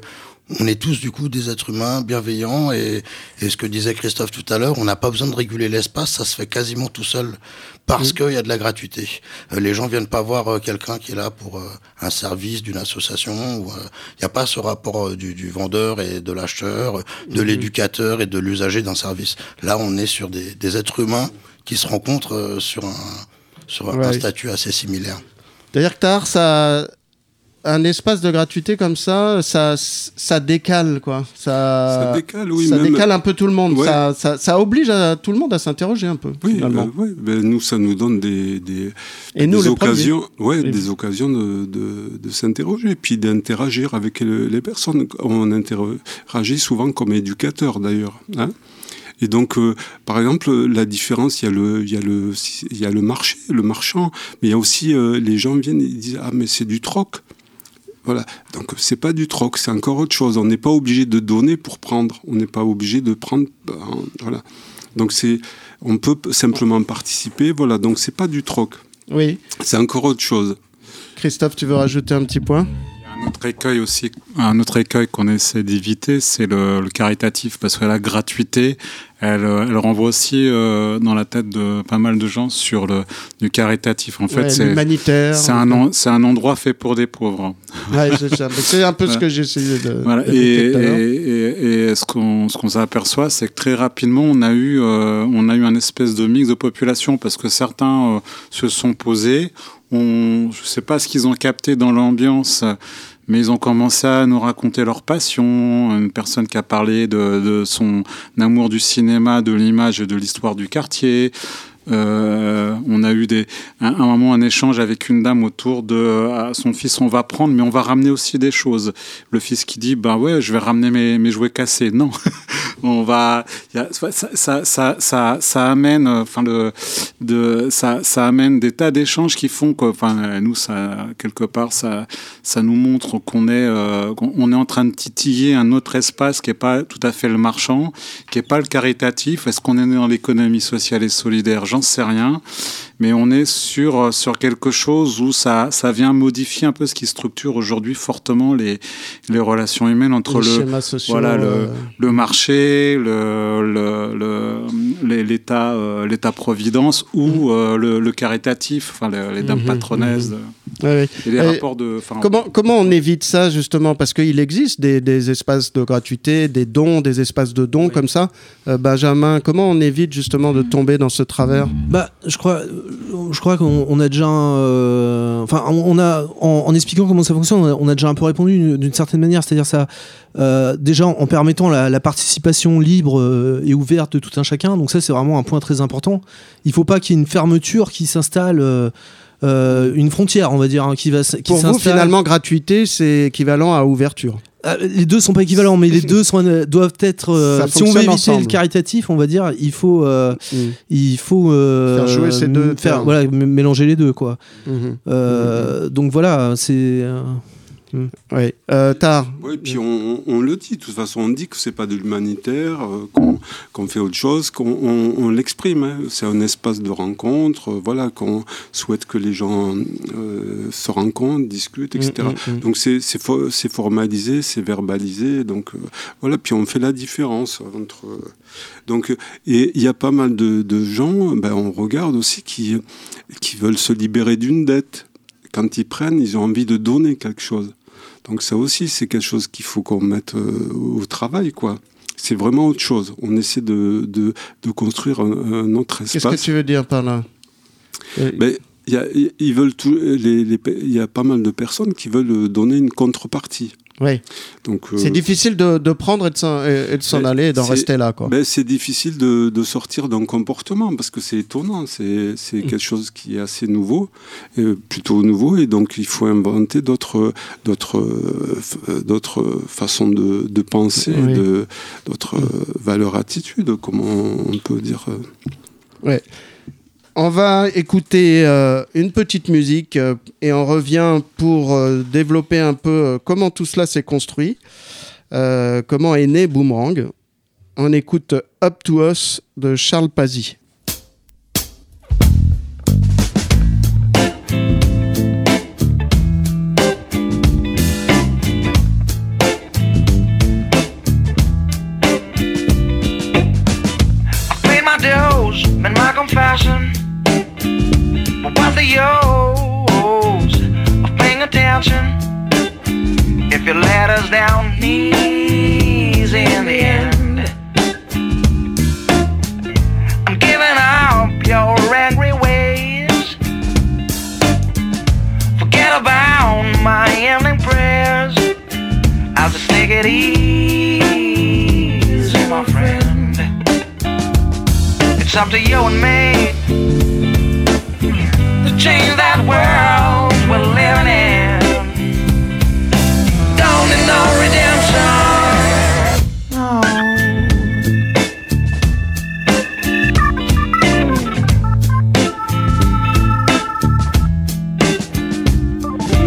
on est tous du coup des êtres humains bienveillants et, et ce que disait Christophe tout à l'heure, on n'a pas besoin de réguler l'espace, ça se fait quasiment tout seul parce qu'il y a de la gratuité. Euh, les gens viennent pas voir euh, quelqu'un qui est là pour euh, un service d'une association. Il n'y a pas ce rapport du, du vendeur et de l'acheteur, de l'éducateur et de l'usager d'un service. Là, on est sur des, des êtres humains qui se rencontrent sur un sur un- statut assez similaire. D'ailleurs, Tar, ça, un espace de gratuité comme ça, ça, ça décale quoi. Ça, Ça décale, oui, ça même- décale un peu tout le monde. Ouais. Ça, ça, ça oblige à, tout le monde à s'interroger un peu. Oui, finalement. bah, ouais, nous, ça nous donne des, des, Et nous, des occasions, ouais, Oui. des occasions de, de, de s'interroger, puis d'interagir avec le- les personnes. On interagit souvent comme éducateur, d'ailleurs. Hein et donc, euh, par exemple, la différence, il y a le, il y a le, il y a le marché, le marchand, mais il y a aussi euh, les gens viennent et disent ah mais c'est du troc. Voilà. Donc c'est pas du troc, c'est encore autre chose. On n'est pas obligé de donner pour prendre. On n'est pas obligé de prendre. ben, voilà. Donc c'est, on peut simplement participer. Voilà. Donc c'est pas du troc. Oui. C'est encore autre chose. Christophe, tu veux rajouter un petit point? Un autre écueil aussi, un autre écueil qu'on essaie d'éviter, c'est le, caritatif, parce que la gratuité, elle, elle renvoie aussi euh, dans la tête de pas mal de gens sur le du caritatif. En fait, c'est humanitaire. C'est un, c'est un endroit fait pour des pauvres. Ouais, c'est un peu ce que j'ai essayé de. Voilà. Et, et, et, ce qu'on ce qu'on s'aperçoit, c'est que très rapidement, on a eu euh, on a eu un espèce de mix de population parce que certains euh, se sont posés. Je sais pas ce qu'ils ont capté dans l'ambiance mais ils ont commencé à nous raconter leur passion. Une personne qui a parlé de, de son amour du cinéma, de l'image et de l'histoire du quartier. Euh, on a eu des, un, moment un échange avec une dame autour de euh, son fils on va prendre mais on va ramener aussi des choses. Le fils qui dit ben ouais je vais ramener mes, jouets cassés. Non, on va ça, amène enfin le de ça, amène des tas d'échanges qui font que enfin nous quelque part ça ça nous montre qu'on est euh, est en train de titiller un autre espace qui est pas tout à fait le marchand, qui est pas le caritatif. Est-ce qu'on est dans l'économie sociale et solidaire? J'en sais rien, mais on est sur, sur quelque chose où ça, ça vient modifier un peu ce qui structure aujourd'hui fortement les, les relations humaines entre les le, voilà, le, euh... le, marché, l'État le, l'état providence ou euh, le, le, caritatif, enfin les, dames mmh, patronesses. Mmh. Ouais, et les et rapports de. Comment, comment on évite ça justement? Parce qu'il existe des, des, espaces de gratuité, des dons, des espaces de dons oui. comme ça. Euh, Benjamin, comment on évite justement de tomber dans ce travers? Bah, je crois, je crois qu'on a déjà, euh, on a, en, expliquant comment ça fonctionne, on a, déjà un peu répondu d'une certaine manière, c'est-à-dire ça, euh, déjà en permettant la, participation libre euh, et ouverte de tout un chacun. Donc ça, c'est vraiment un point très important. Il faut pas qu'il y ait une fermeture qui s'installe. Une frontière, on va dire, hein, qui va qui Pour vous, finalement, gratuité, c'est équivalent à ouverture. Les deux sont pas équivalents, mais les deux sont, doivent être. Euh, si on veut éviter ensemble. le caritatif, on va dire, il faut, euh, mmh. il faut euh, faire jouer ces deux, faire, voilà, mélanger les deux, quoi. Mmh. Mmh. Donc voilà, c'est. Mmh. Ouais. Euh, tard. Oui, puis on, on, le dit, de toute façon, on dit que c'est pas de l'humanitaire, euh, qu'on qu fait autre chose, qu'on on, on l'exprime. Hein. C'est un espace de rencontre, euh, voilà, qu'on souhaite que les gens euh, se rencontrent, discutent, etc. Mmh, mmh, donc c'est fo formalisé, c'est verbalisé, donc voilà, puis on fait la différence entre. donc, et il y a pas mal de, de gens, ben, on regarde aussi, qui, qui veulent se libérer d'une dette quand ils prennent, ils ont envie de donner quelque chose. Donc ça aussi, c'est quelque chose qu'il faut qu'on mette euh, au travail, quoi. C'est vraiment autre chose. On essaie de, de, de construire un, un autre espace. Qu'est-ce que tu veux dire par là? Ben, y a, ils veulent tout, les, les, il y a pas mal de personnes qui veulent donner une contrepartie. Oui. Donc euh, c'est difficile de, de, prendre et de s'en aller et d'en rester là, quoi. Ben, c'est difficile de, de sortir d'un comportement parce que c'est étonnant. C'est mmh. quelque chose qui est assez nouveau, plutôt nouveau, et donc il faut inventer d'autres d'autres d'autres façons de, de penser, oui. d'autres mmh. valeurs attitudes, comment on peut dire. Ouais. On va écouter euh, une petite musique euh, et on revient pour euh, développer un peu comment tout cela s'est construit, comment est né Boomerang. On écoute Up to Us de Charles Pazzi. Use of paying attention if you let us down easy in the end? I'm giving up your angry ways. Forget about my ending prayers. I'll just take it easy, my friend. It's up to you and me change that world we're living in. Don't need no redemption. No.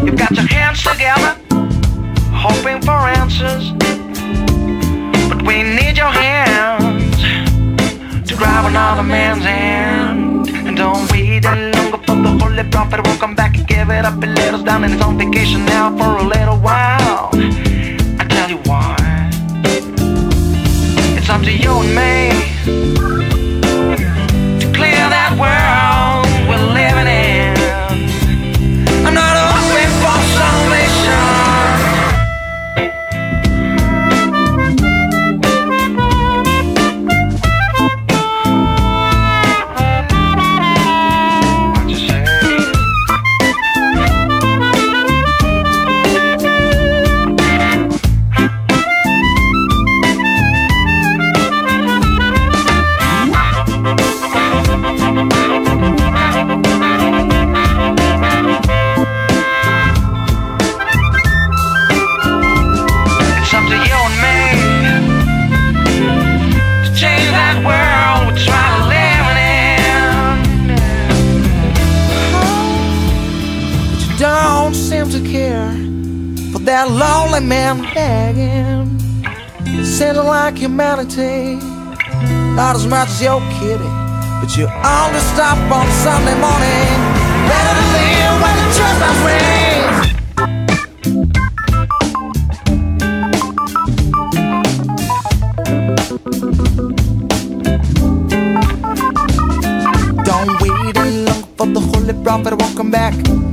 You've got your hands together, hoping for answers. But we need your hands to grab another man's hand. Holy prophet will come back give it up let us down, and he's on vacation now for a little while. I tell you why. It's up to you and me humanity, not as much as your kitty, but you only stop on Sunday morning. Better to live when the church bells ring. Don't wait any long for the holy prophet won't back.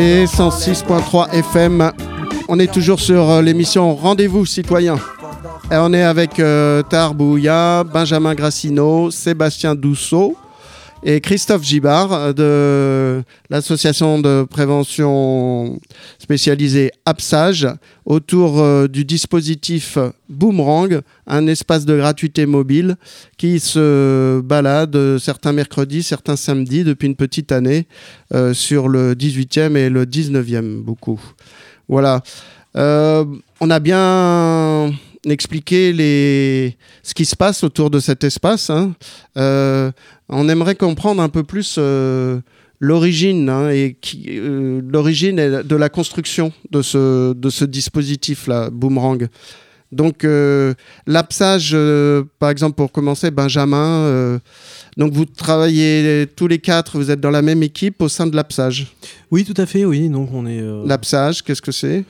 FPP 106.3 FM. On est toujours sur euh, l'émission Rendez-vous citoyen. Et on est avec euh, Tar Bouya, Benjamin Grassino, Sébastien Dousseau et Christophe Gibard euh, de l'association de prévention spécialisée APSAGE autour euh, du dispositif Boomerang, un espace de gratuité mobile qui se balade certains mercredis, certains samedis depuis une petite année euh, sur le 18e et le 19e beaucoup. Voilà. On a bien expliqué les... ce qui se passe autour de cet espace. hein. On aimerait comprendre un peu plus euh, l'origine hein, et qui, euh, l'origine de la construction de ce, de ce dispositif-là, Boomerang. Donc, euh, l'APSAGE, euh, par exemple, pour commencer, Benjamin, euh, donc vous travaillez tous les quatre, vous êtes dans la même équipe au sein de l'APSAGE. Oui, tout à fait, oui. Donc on est. euh, L'APSAGE, qu'est-ce que c'est?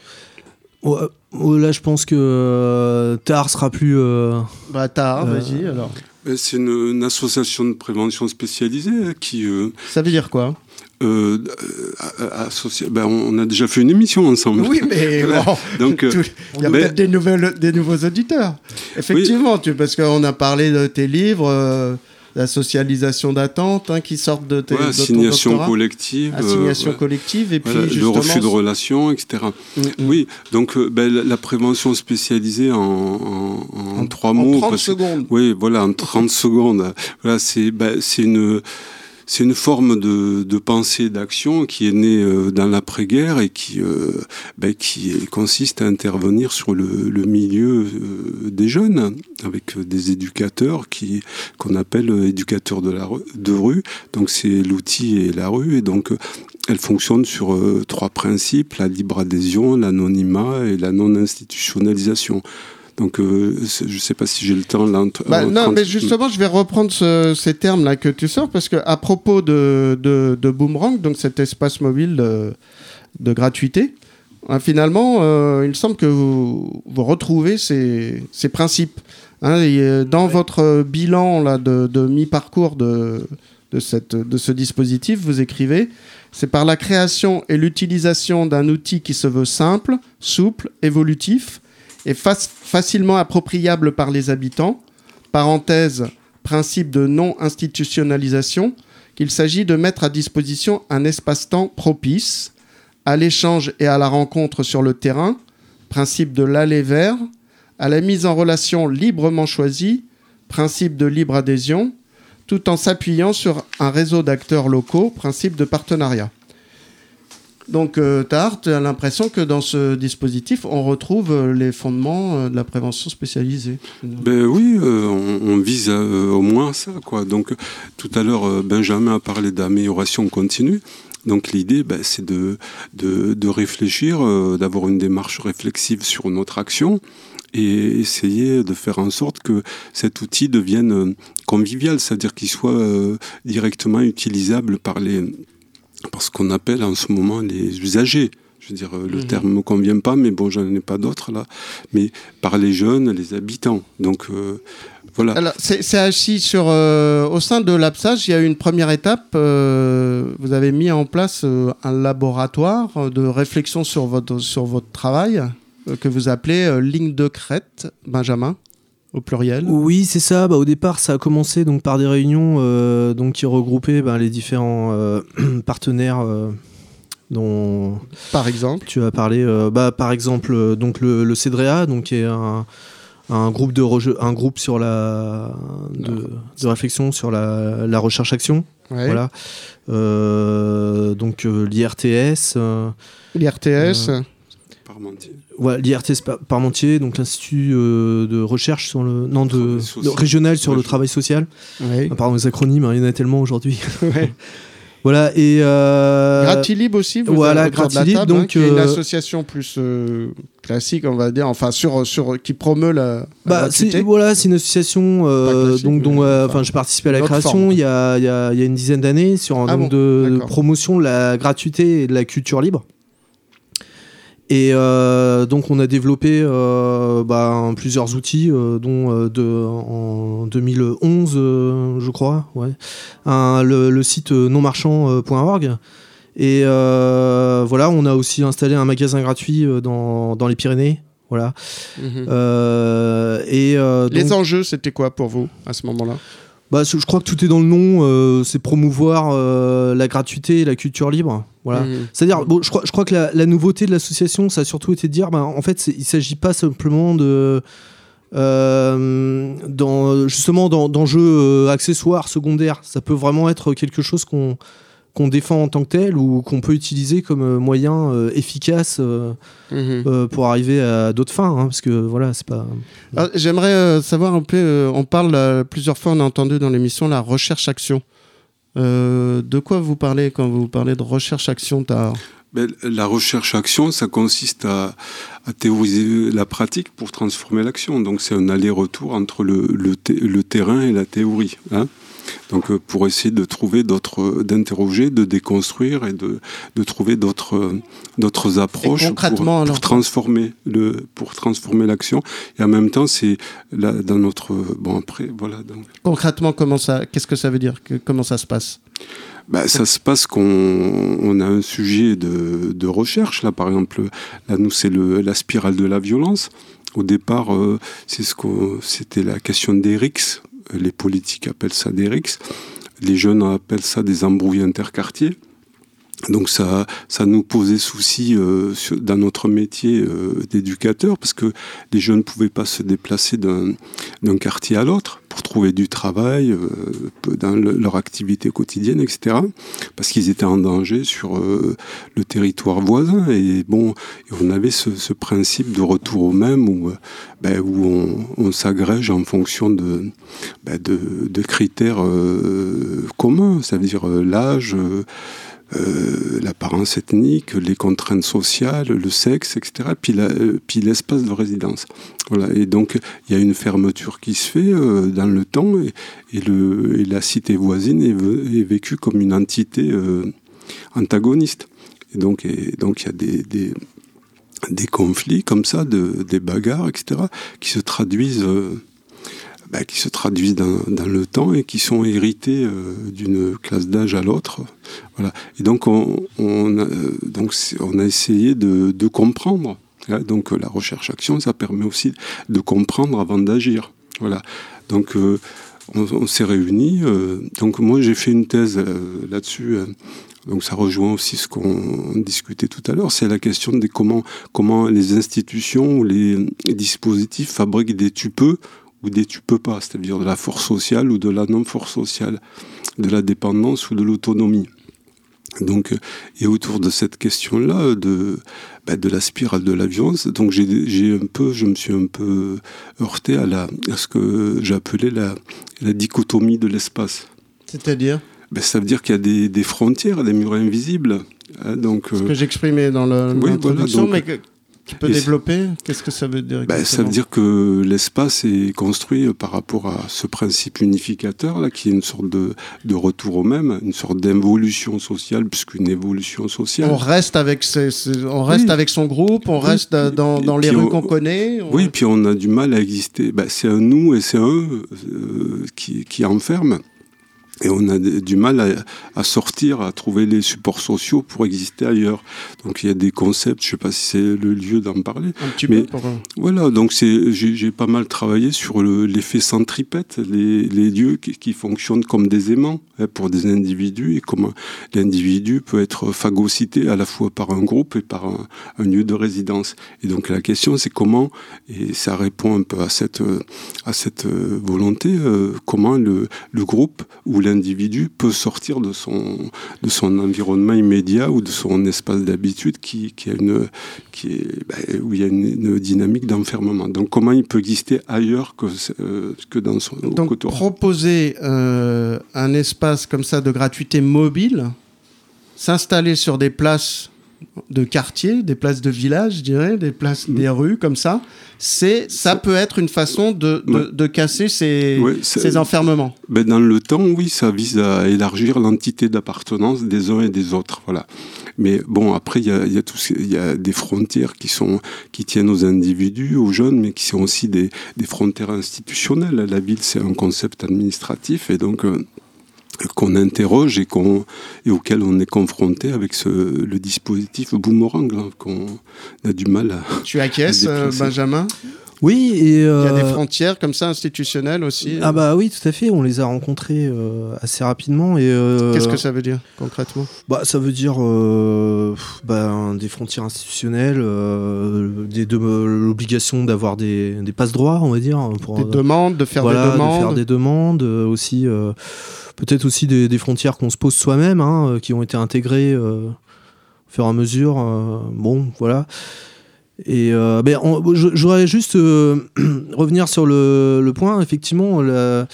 Oh, euh, oh, là, je pense que euh, Tar sera plus. euh, Bah, Euh, vas-y alors. Ben, C'est une, une association de prévention spécialisée hein, qui euh, Ça veut dire quoi? euh, euh, associe- ben, on a déjà fait une émission ensemble. Oui, mais Voilà. bon, Donc, euh, il y a ben- peut-être des, des nouveaux auditeurs. Effectivement, tu, parce qu'on a parlé de tes livres, euh, la socialisation d'attente hein, qui sortent de tes ouais, de ton assignation doctorat. collective. euh, Assignation collective, et puis Voilà, le justement... refus de relations, etc. Mm, mm. Oui, donc euh, ben, la, la prévention spécialisée en, en- en En- trois en mots. 30 parce que- secondes. Oui, voilà, en 30 secondes. Voilà, c'est ben, c'est une. C'est une forme de, de pensée, d'action qui est née euh, dans l'après-guerre et qui, euh, ben, consiste à intervenir sur le, milieu euh, des jeunes avec des éducateurs qui qu'on appelle euh, éducateurs de rue, de rue. Donc c'est l'outil et la rue et donc elle fonctionne sur trois principes la libre adhésion, l'anonymat et la non-institutionnalisation. Donc euh, je ne sais pas si j'ai le temps là. entre- Bah, en non, 30 mais justement, je vais reprendre ce- ces termes-là que tu sors, parce que à propos de, de, de Boomerang, donc cet espace mobile de, de gratuité, hein, finalement, euh, il semble que vous, vous retrouvez ces, ces principes. Hein, et, euh, dans votre bilan là, de, de mi-parcours de, de, cette, de ce dispositif, vous écrivez c'est par la création et l'utilisation d'un outil qui se veut simple, souple, évolutif et fac- facilement appropriable par les habitants, parenthèse, principe de non-institutionnalisation, qu'il s'agit de mettre à disposition un espace-temps propice à l'échange et à la rencontre sur le terrain, principe de l'aller vers, à la mise en relation librement choisie, principe de libre adhésion, tout en s'appuyant sur un réseau d'acteurs locaux, principe de partenariat. Donc, euh, Tahar, tu as l'impression que dans ce dispositif, on retrouve euh, les fondements euh, de la prévention spécialisée. Ben oui, euh, on, vise au moins ça. Donc, tout à l'heure, Benjamin a parlé d'amélioration continue. Donc l'idée, ben, c'est de, de, réfléchir, d'avoir une démarche réflexive sur notre action et essayer de faire en sorte que cet outil devienne convivial, c'est-à-dire qu'il soit directement utilisable par les par ce qu'on appelle en ce moment les usagers. Je veux dire, le mhm. terme ne me convient pas, mais bon, j'en ai pas d'autres là. Mais par les jeunes, les habitants. Donc, voilà. c'est assis sur. Euh, au sein de l'APSAGE, il y a eu une première étape. Euh, vous avez mis en place euh, un laboratoire de réflexion sur votre, sur votre travail que vous appelez Ligne de crête, Benjamin? Au pluriel Oui, c'est ça. Bah, au départ, ça a commencé donc, par des réunions donc, qui regroupaient bah, les différents partenaires dont par exemple tu as parlé. bah, par exemple, donc, le, le CEDREA, donc, qui est un un groupe de un groupe sur la de, réflexion sur la, la recherche action voilà euh, donc euh, l'IRTS euh, l'IRTS Parmentier. Ouais, l'IRTS Parmentier, donc l'institut de recherche sur le non de, régional sur le travail social. pardon les acronymes, hein, il y en a tellement aujourd'hui. Voilà, et. Euh... Gratilib aussi, vous voilà, Gratilib, hein, donc. une euh, association plus euh, classique, on va dire, enfin, sur, sur, qui promeut la. Bah, voilà, c'est une association euh, donc, dont enfin, j'ai participé à la création il y, a, il, y a, il y a une dizaine d'années sur un ah de, de promotion de la gratuité et de la culture libre. Et euh, donc on a développé euh, bah, plusieurs outils, euh, dont de, en 2011, je crois, ouais, le, site nonmarchand.org. Et voilà, on a aussi installé un magasin gratuit dans, dans les Pyrénées. Voilà. Mhm. et Les enjeux, c'était quoi pour vous à ce moment-là? Bah, je crois que tout est dans le nom, c'est promouvoir la gratuité et la culture libre. Voilà. Mmh. C'est-à-dire, bon, je crois, je crois que la, nouveauté de l'association, ça a surtout été de dire, ben, en fait, il ne s'agit pas simplement de. Euh, dans, justement, d'enjeux euh, accessoires, secondaires. Ça peut vraiment être quelque chose qu'on qu'on défend en tant que tel ou qu'on peut utiliser comme euh, moyen efficace mmh. pour arriver à d'autres fins. Hein, parce que voilà, c'est pas. Ah, j'aimerais savoir un peu. on parle plusieurs fois, on a entendu dans l'émission la recherche-action. Euh, de quoi vous parlez quand vous parlez de recherche-action ben, La recherche-action, ça consiste à, théoriser la pratique pour transformer l'action. Donc c'est un aller-retour entre le, le, terrain et la théorie. Hein donc euh, pour essayer de trouver d'autres, d'interroger, de déconstruire et de, de trouver d'autres, d'autres approches pour, transformer le, pour transformer l'action. Et en même temps, c'est là, dans notre bon après voilà. Concrètement, comment ça, qu'est-ce que ça veut dire que, Comment ça se passe? Bah, ça se passe qu'on on a un sujet de, de, recherche. Là, par exemple, là, nous, c'est le, la spirale de la violence. Au départ, euh, c'est ce c'était la question d'Erix, les politiques appellent ça des RICS, les jeunes appellent ça des embrouilles interquartiers. Donc ça, ça nous posait souci euh, dans notre métier euh, d'éducateur parce que les jeunes ne pouvaient pas se déplacer d'un quartier à l'autre pour trouver du travail euh, dans leur activité quotidienne, etc. Parce qu'ils étaient en danger sur le territoire voisin. Et bon, on avait ce, principe de retour au même où, ben, où on, s'agrège en fonction de, ben, de, de, critères communs, c'est-à-dire l'âge euh, l'apparence ethnique, les contraintes sociales, le sexe, etc. Puis, euh, puis l'espace de résidence. Voilà. Et donc il y a une fermeture qui se fait euh, dans le temps et, la cité voisine est, vécue comme une entité antagoniste. Et donc il donc, y a des, des, conflits comme ça, de, des bagarres, etc., qui se traduisent bah, qui se traduisent dans, le temps et qui sont hérités euh, d'une classe d'âge à l'autre. Voilà. Et donc on, euh, a essayé de, comprendre. Donc la recherche-action, ça permet aussi de comprendre avant d'agir. Voilà. Donc euh, on, s'est réunis. donc moi j'ai fait une thèse là-dessus. Donc ça rejoint aussi ce qu'on discutait tout à l'heure, c'est la question de comment, comment les institutions ou les dispositifs fabriquent des tu peux ou des tu peux pas, c'est-à-dire de la force sociale ou de la non-force sociale, de la dépendance ou de l'autonomie. Donc, et autour de cette question-là, de, bah, de la spirale de la violence, donc j'ai un peu, je me suis un peu heurté à, la, à ce que j'appelais la, la dichotomie de l'espace. C'est-à-dire? Ben, ça veut dire qu'il y a des, des, frontières, des murs invisibles. Hein, donc, Ce que j'exprimais dans l'introduction, oui, mais tu peux développer Qu'est-ce que ça veut dire ben, Ça veut dire que l'espace est construit par rapport à ce principe unificateur, là, qui est une sorte de, de retour au même, une sorte d'involution sociale, puisqu'une évolution sociale. On reste avec, ses, ses, on reste oui. avec son groupe, on oui. reste dans, dans les rues qu'on connaît. On... Oui, puis on a du mal à exister. Ben, c'est un nous et c'est un eux euh, qui, qui enferme. Et on a du mal à, à, sortir, à trouver les supports sociaux pour exister ailleurs. Donc il y a des concepts, je ne sais pas si c'est le lieu d'en parler. Un petit mais peu pour... Voilà, donc j'ai pas mal travaillé sur l'effet le, centripète, les, les lieux qui, qui, fonctionnent comme des aimants hein, pour des individus et comment l'individu peut être phagocyté à la fois par un groupe et par un, un lieu de résidence. Et donc la question c'est comment, et ça répond un peu à cette, à cette volonté, euh, comment le, le groupe ou l'individu peut sortir de son, de son environnement immédiat ou de son espace d'habitude qui, qui, a une, qui est, ben, où il y a une, une dynamique d'enfermement. Donc comment il peut exister ailleurs que, euh, que dans son Donc proposer euh, un espace comme ça de gratuité mobile, s'installer sur des places de quartier, des places de village, je dirais, des places, des rues comme ça, c'est, ça peut être une façon de, de, de casser ces, Ouais, ces enfermements. Ben dans le temps, oui, ça vise à élargir l'entité d'appartenance des uns et des autres, voilà. Mais bon, après, il y a, y, a y a des frontières qui, sont, qui tiennent aux individus, aux jeunes, mais qui sont aussi des, des frontières institutionnelles. La ville, c'est un concept administratif, et donc... Euh, qu'on interroge et, qu'on et auquel on est confronté avec ce, le dispositif boomerang hein, qu'on a du mal à. Tu acquiesces, à Benjamin? Oui, et euh... il y a des frontières comme ça institutionnelles aussi. Ah bah oui, tout à fait. On les a rencontrées euh, assez rapidement et. Euh... Qu'est-ce que ça veut dire concrètement? Bah ça veut dire euh, bah, des frontières institutionnelles, euh, des de, l'obligation d'avoir des, des passe droits, on va dire. Pour, des demandes, de faire voilà, des demandes. De faire des demandes aussi. Peut-être aussi des, des frontières qu'on se pose soi-même, hein, qui ont été intégrées au fur et à mesure. bon, voilà. Et euh, ben, je voudrais juste euh, revenir sur le, le point, effectivement, la,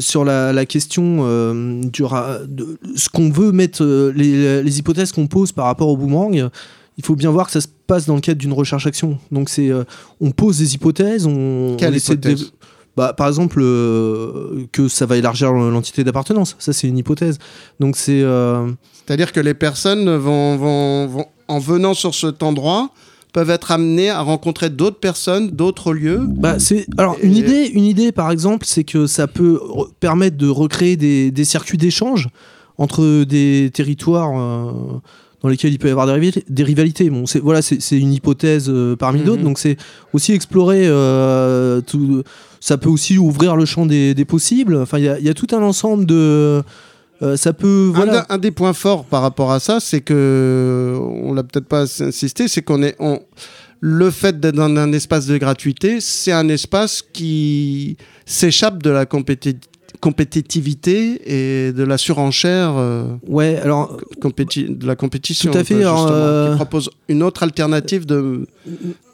sur la, la question euh, du, de ce qu'on veut mettre, les, les hypothèses qu'on pose par rapport au boomerang. Il faut bien voir que ça se passe dans le cadre d'une recherche-action. Donc, c'est, on pose des hypothèses, on, Quelle on essaie de. Bah, par exemple, que ça va élargir l'entité d'appartenance. Ça, c'est une hypothèse. Donc, c'est. C'est-à-dire que les personnes vont, vont, vont, en venant sur cet endroit, peuvent être amenés à rencontrer d'autres personnes, d'autres lieux. Bah, c'est alors une idée, une idée par exemple, c'est que ça peut permettre de recréer des, des circuits d'échange entre des territoires. Euh, dans lesquels il peut y avoir des, rivalités. Des rivalités. Bon, c'est voilà, c'est une hypothèse euh, parmi mm -hmm. d'autres. Donc c'est aussi explorer. Euh, tout, ça peut aussi ouvrir le champ des, des possibles. Enfin, il y, y, a tout un ensemble de euh, ça peut voilà. un, un, des points forts par rapport à ça, c'est que on l'a peut-être pas insisté, c'est qu'on est on, le fait d'être dans un espace de gratuité, c'est un espace qui s'échappe de la compétitivité compétitivité et de la surenchère euh, ouais alors de la compétition tout à fait euh... qui propose une autre alternative de,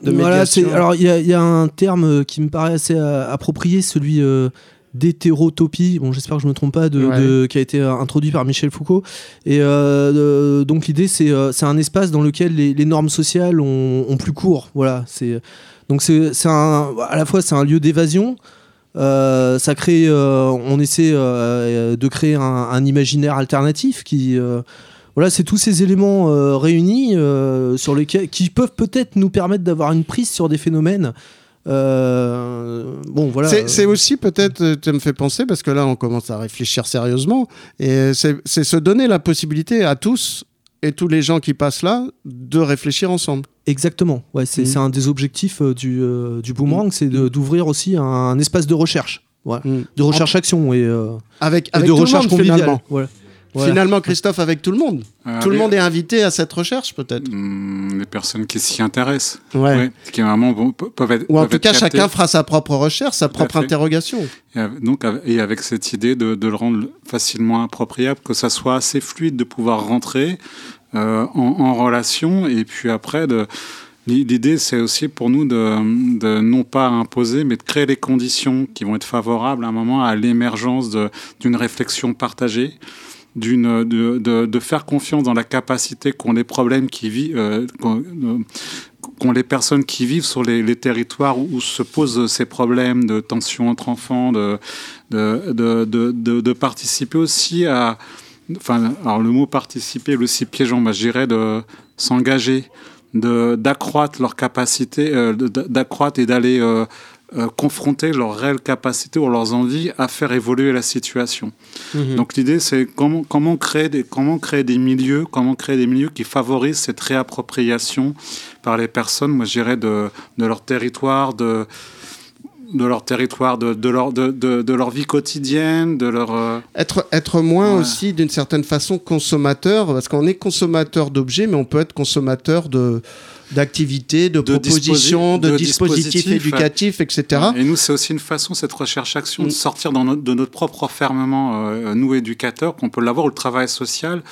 de voilà, alors il y, y, a un terme qui me paraît assez approprié celui euh, d'hétérotopie, bon j'espère que je me trompe pas, de, ouais. de, qui a été introduit par Michel Foucault. Et euh, de, donc l'idée c'est euh, c'est un espace dans lequel les, les normes sociales ont, ont, plus court. Voilà, c'est donc c'est à la fois c'est un lieu d'évasion. Euh, ça crée, euh, on essaie euh, de créer un, imaginaire alternatif qui voilà, c'est tous ces éléments réunis sur lesquels qui peuvent peut-être nous permettre d'avoir une prise sur des phénomènes bon, voilà. C'est aussi peut-être, tu me fais penser, parce que là, on commence à réfléchir sérieusement, et c'est se donner la possibilité à tous et tous les gens qui passent là de réfléchir ensemble. Exactement. Ouais, c'est mmh. un des objectifs euh, du, euh, du boomerang, mmh. c'est d'ouvrir aussi un, un, espace de recherche. Ouais. Mmh. De recherche-action et, euh, avec, et avec de recherche monde, conviviale. Voilà. Voilà. Finalement, Christophe, avec tout le monde. Ah, tout le monde est invité à cette recherche, peut-être. Mmh, les personnes qui s'y intéressent. Ouais. ouais. Qui vraiment bon, peuvent être. Ou en tout cas, chacun fera sa propre recherche, sa propre interrogation. Et donc, et avec cette idée de, de, le rendre facilement appropriable, que ça soit assez fluide de pouvoir rentrer euh, en, en, relation, et puis après de. L'idée, c'est aussi pour nous de, de, non pas imposer, mais de créer les conditions qui vont être favorables à un moment à l'émergence d'une réflexion partagée d'une de, de, faire confiance dans la capacité qu'ont les problèmes qui vivent euh, qu'ont les personnes qui vivent sur les, territoires où se posent ces problèmes de tension entre enfants de de, de, participer aussi à enfin alors le mot participer est aussi piégeant mais je dirais de s'engager d'accroître leur capacité euh, d'accroître et d'aller euh, euh, confronter leurs réelles capacités ou leurs envies à faire évoluer la situation. Mhm. Donc l'idée, c'est comment, comment, créer des, comment créer des milieux, comment créer des milieux qui favorisent cette réappropriation par les personnes, moi je dirais, de, de leur territoire, de, de leur territoire, de, de leur, de, de, leur vie quotidienne, de leur... Euh, être, être moins aussi, d'une certaine façon, consommateur, parce qu'on est consommateur d'objets, mais on peut être consommateur de d'activités, de, propositions, de, dispositifs, éducatifs, etc. Et nous, c'est aussi une façon, cette recherche-action, de mm. sortir dans de notre propre enfermement, euh, nous éducateurs, qu'on peut l'avoir, ou le travail social,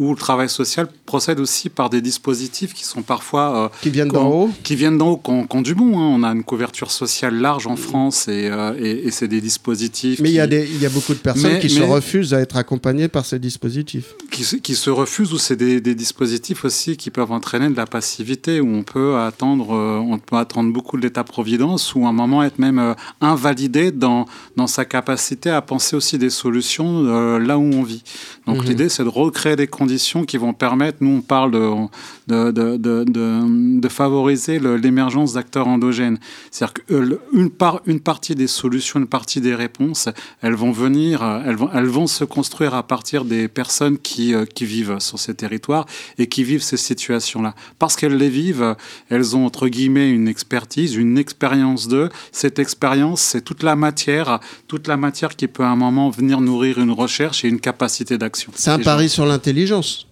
où le travail social procède aussi par des dispositifs qui sont parfois... Euh, qui viennent d'en haut Qui viennent d'en haut, qui du bon. Hein. On a une couverture sociale large en France et, euh, et, c'est des dispositifs... Mais il y, a y a beaucoup de personnes qui se refusent à être accompagnées par ces dispositifs. Qui, qui se refusent ou c'est des, des, dispositifs aussi qui peuvent entraîner de la passivité, où on peut attendre, euh, on peut attendre beaucoup de l'état-providence, ou à un moment être même invalidé dans, dans sa capacité à penser aussi des solutions là où on vit. Donc mhm. l'idée, c'est de recréer des conditions qui vont permettre, nous on parle de, de, de, de, favoriser l'émergence d'acteurs endogènes. C'est-à-dire qu'une part, une partie des solutions, une partie des réponses, elles vont venir, elles vont, elles vont se construire à partir des personnes qui, euh, qui vivent sur ces territoires et qui vivent ces situations-là. Parce qu'elles les vivent, elles ont entre guillemets une expertise, une expérience de. Cette expérience, c'est toute la matière, toute la matière qui peut à un moment venir nourrir une recherche et une capacité d'action. C'est un pari sur l'intelligence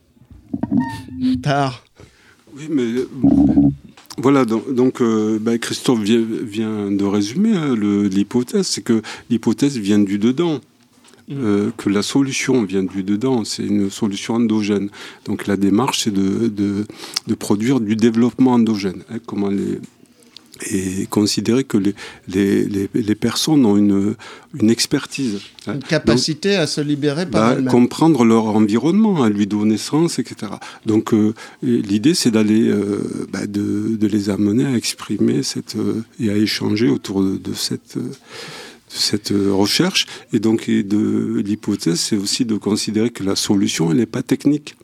Tard. Oui, mais voilà, donc, euh, bah, Christophe vient, de résumer hein, l'hypothèse, c'est que l'hypothèse vient du dedans. Mm. Euh, que la solution vient du dedans, c'est une solution endogène. Donc la démarche, c'est de, de, produire du développement endogène. Hein, comment les, et considérer que les, les, les, personnes ont une, une expertise. Hein. Une capacité à se libérer par bah, Comprendre leur environnement, à lui donner sens, etc. Donc euh, l'idée, c'est d'aller, euh, bah, de, de, les amener à exprimer cette, euh, et à échanger autour de, de cette cette recherche. Et donc, de l'hypothèse, c'est aussi de considérer que la solution, elle n'est pas technique.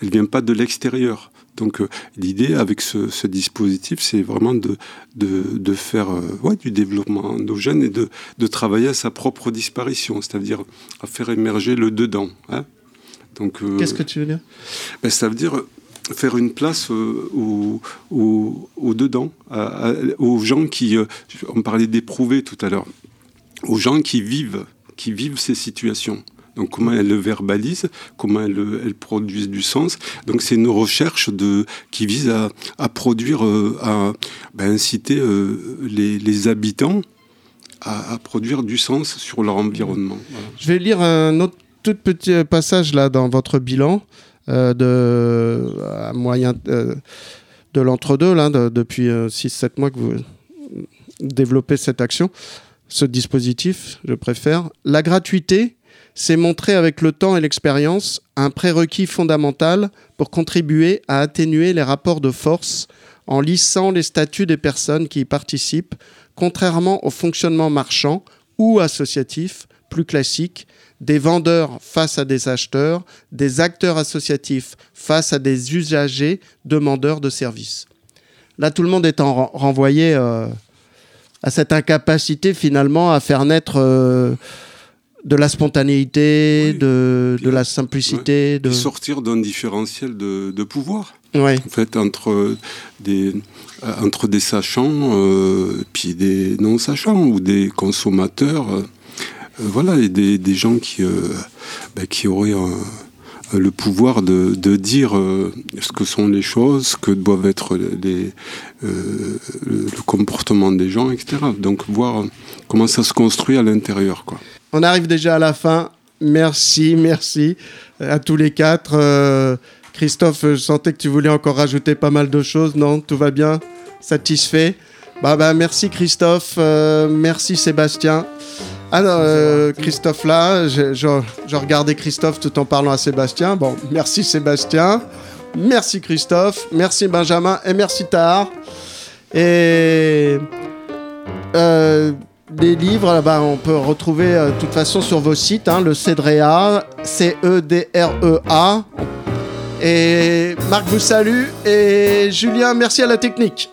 Elle vient pas de l'extérieur. Donc euh, l'idée avec ce, dispositif, c'est vraiment de, de, faire euh, ouais, du développement endogène et de, de, travailler à sa propre disparition, c'est-à-dire à faire émerger le dedans. Hein. Donc euh, Qu'est-ce que tu veux dire? ben, Ça veut dire faire une place au, au, dedans, aux gens qui, on parlait d'éprouver tout à l'heure, aux gens qui vivent, qui vivent ces situations. Donc comment elles le verbalisent, comment elles, elles produisent du sens. Donc c'est une recherche qui vise à, produire, euh, à ben, inciter euh, les, habitants à, produire du sens sur leur environnement. Je vais lire un autre tout petit passage là dans votre bilan euh, de à moyen euh, de l'entre-deux là de, depuis 6-7 mois que vous développez cette action, ce dispositif, je préfère. La gratuité c'est montrer avec le temps et l'expérience un prérequis fondamental pour contribuer à atténuer les rapports de force en lissant les statuts des personnes qui y participent, contrairement au fonctionnement marchand ou associatif plus classique des vendeurs face à des acheteurs, des acteurs associatifs face à des usagers demandeurs de services. Là, tout le monde est en renvoyé euh, à cette incapacité finalement à faire naître euh, de la spontanéité, de, de, la simplicité. De... sortir d'un différentiel de, de pouvoir. En fait, entre des, entre des sachants, euh, puis des non-sachants, ou des consommateurs. Euh, voilà, et des, des gens qui, euh, ben, qui auraient le pouvoir de, de dire ce que sont les choses, ce que doivent être les, le comportement des gens, etc. Donc voir comment ça se construit à l'intérieur. quoi. On arrive déjà à la fin. Merci, merci à tous les quatre. Euh, Christophe, je sentais que tu voulais encore rajouter pas mal de choses. Non, tout va bien? Satisfait? Bah, bah, Merci Christophe, euh, merci Sébastien. Non, euh, Christophe là, je, je- je regardais Christophe tout en parlant à Sébastien. Bon, merci Sébastien, merci Christophe, merci Benjamin et merci Tahar. Et euh, les livres, là-bas, on peut retrouver euh, de toute façon sur vos sites, hein, le Cedrea, C-E-D-R-E-A. Et Marc vous salue et Julien, merci à la technique.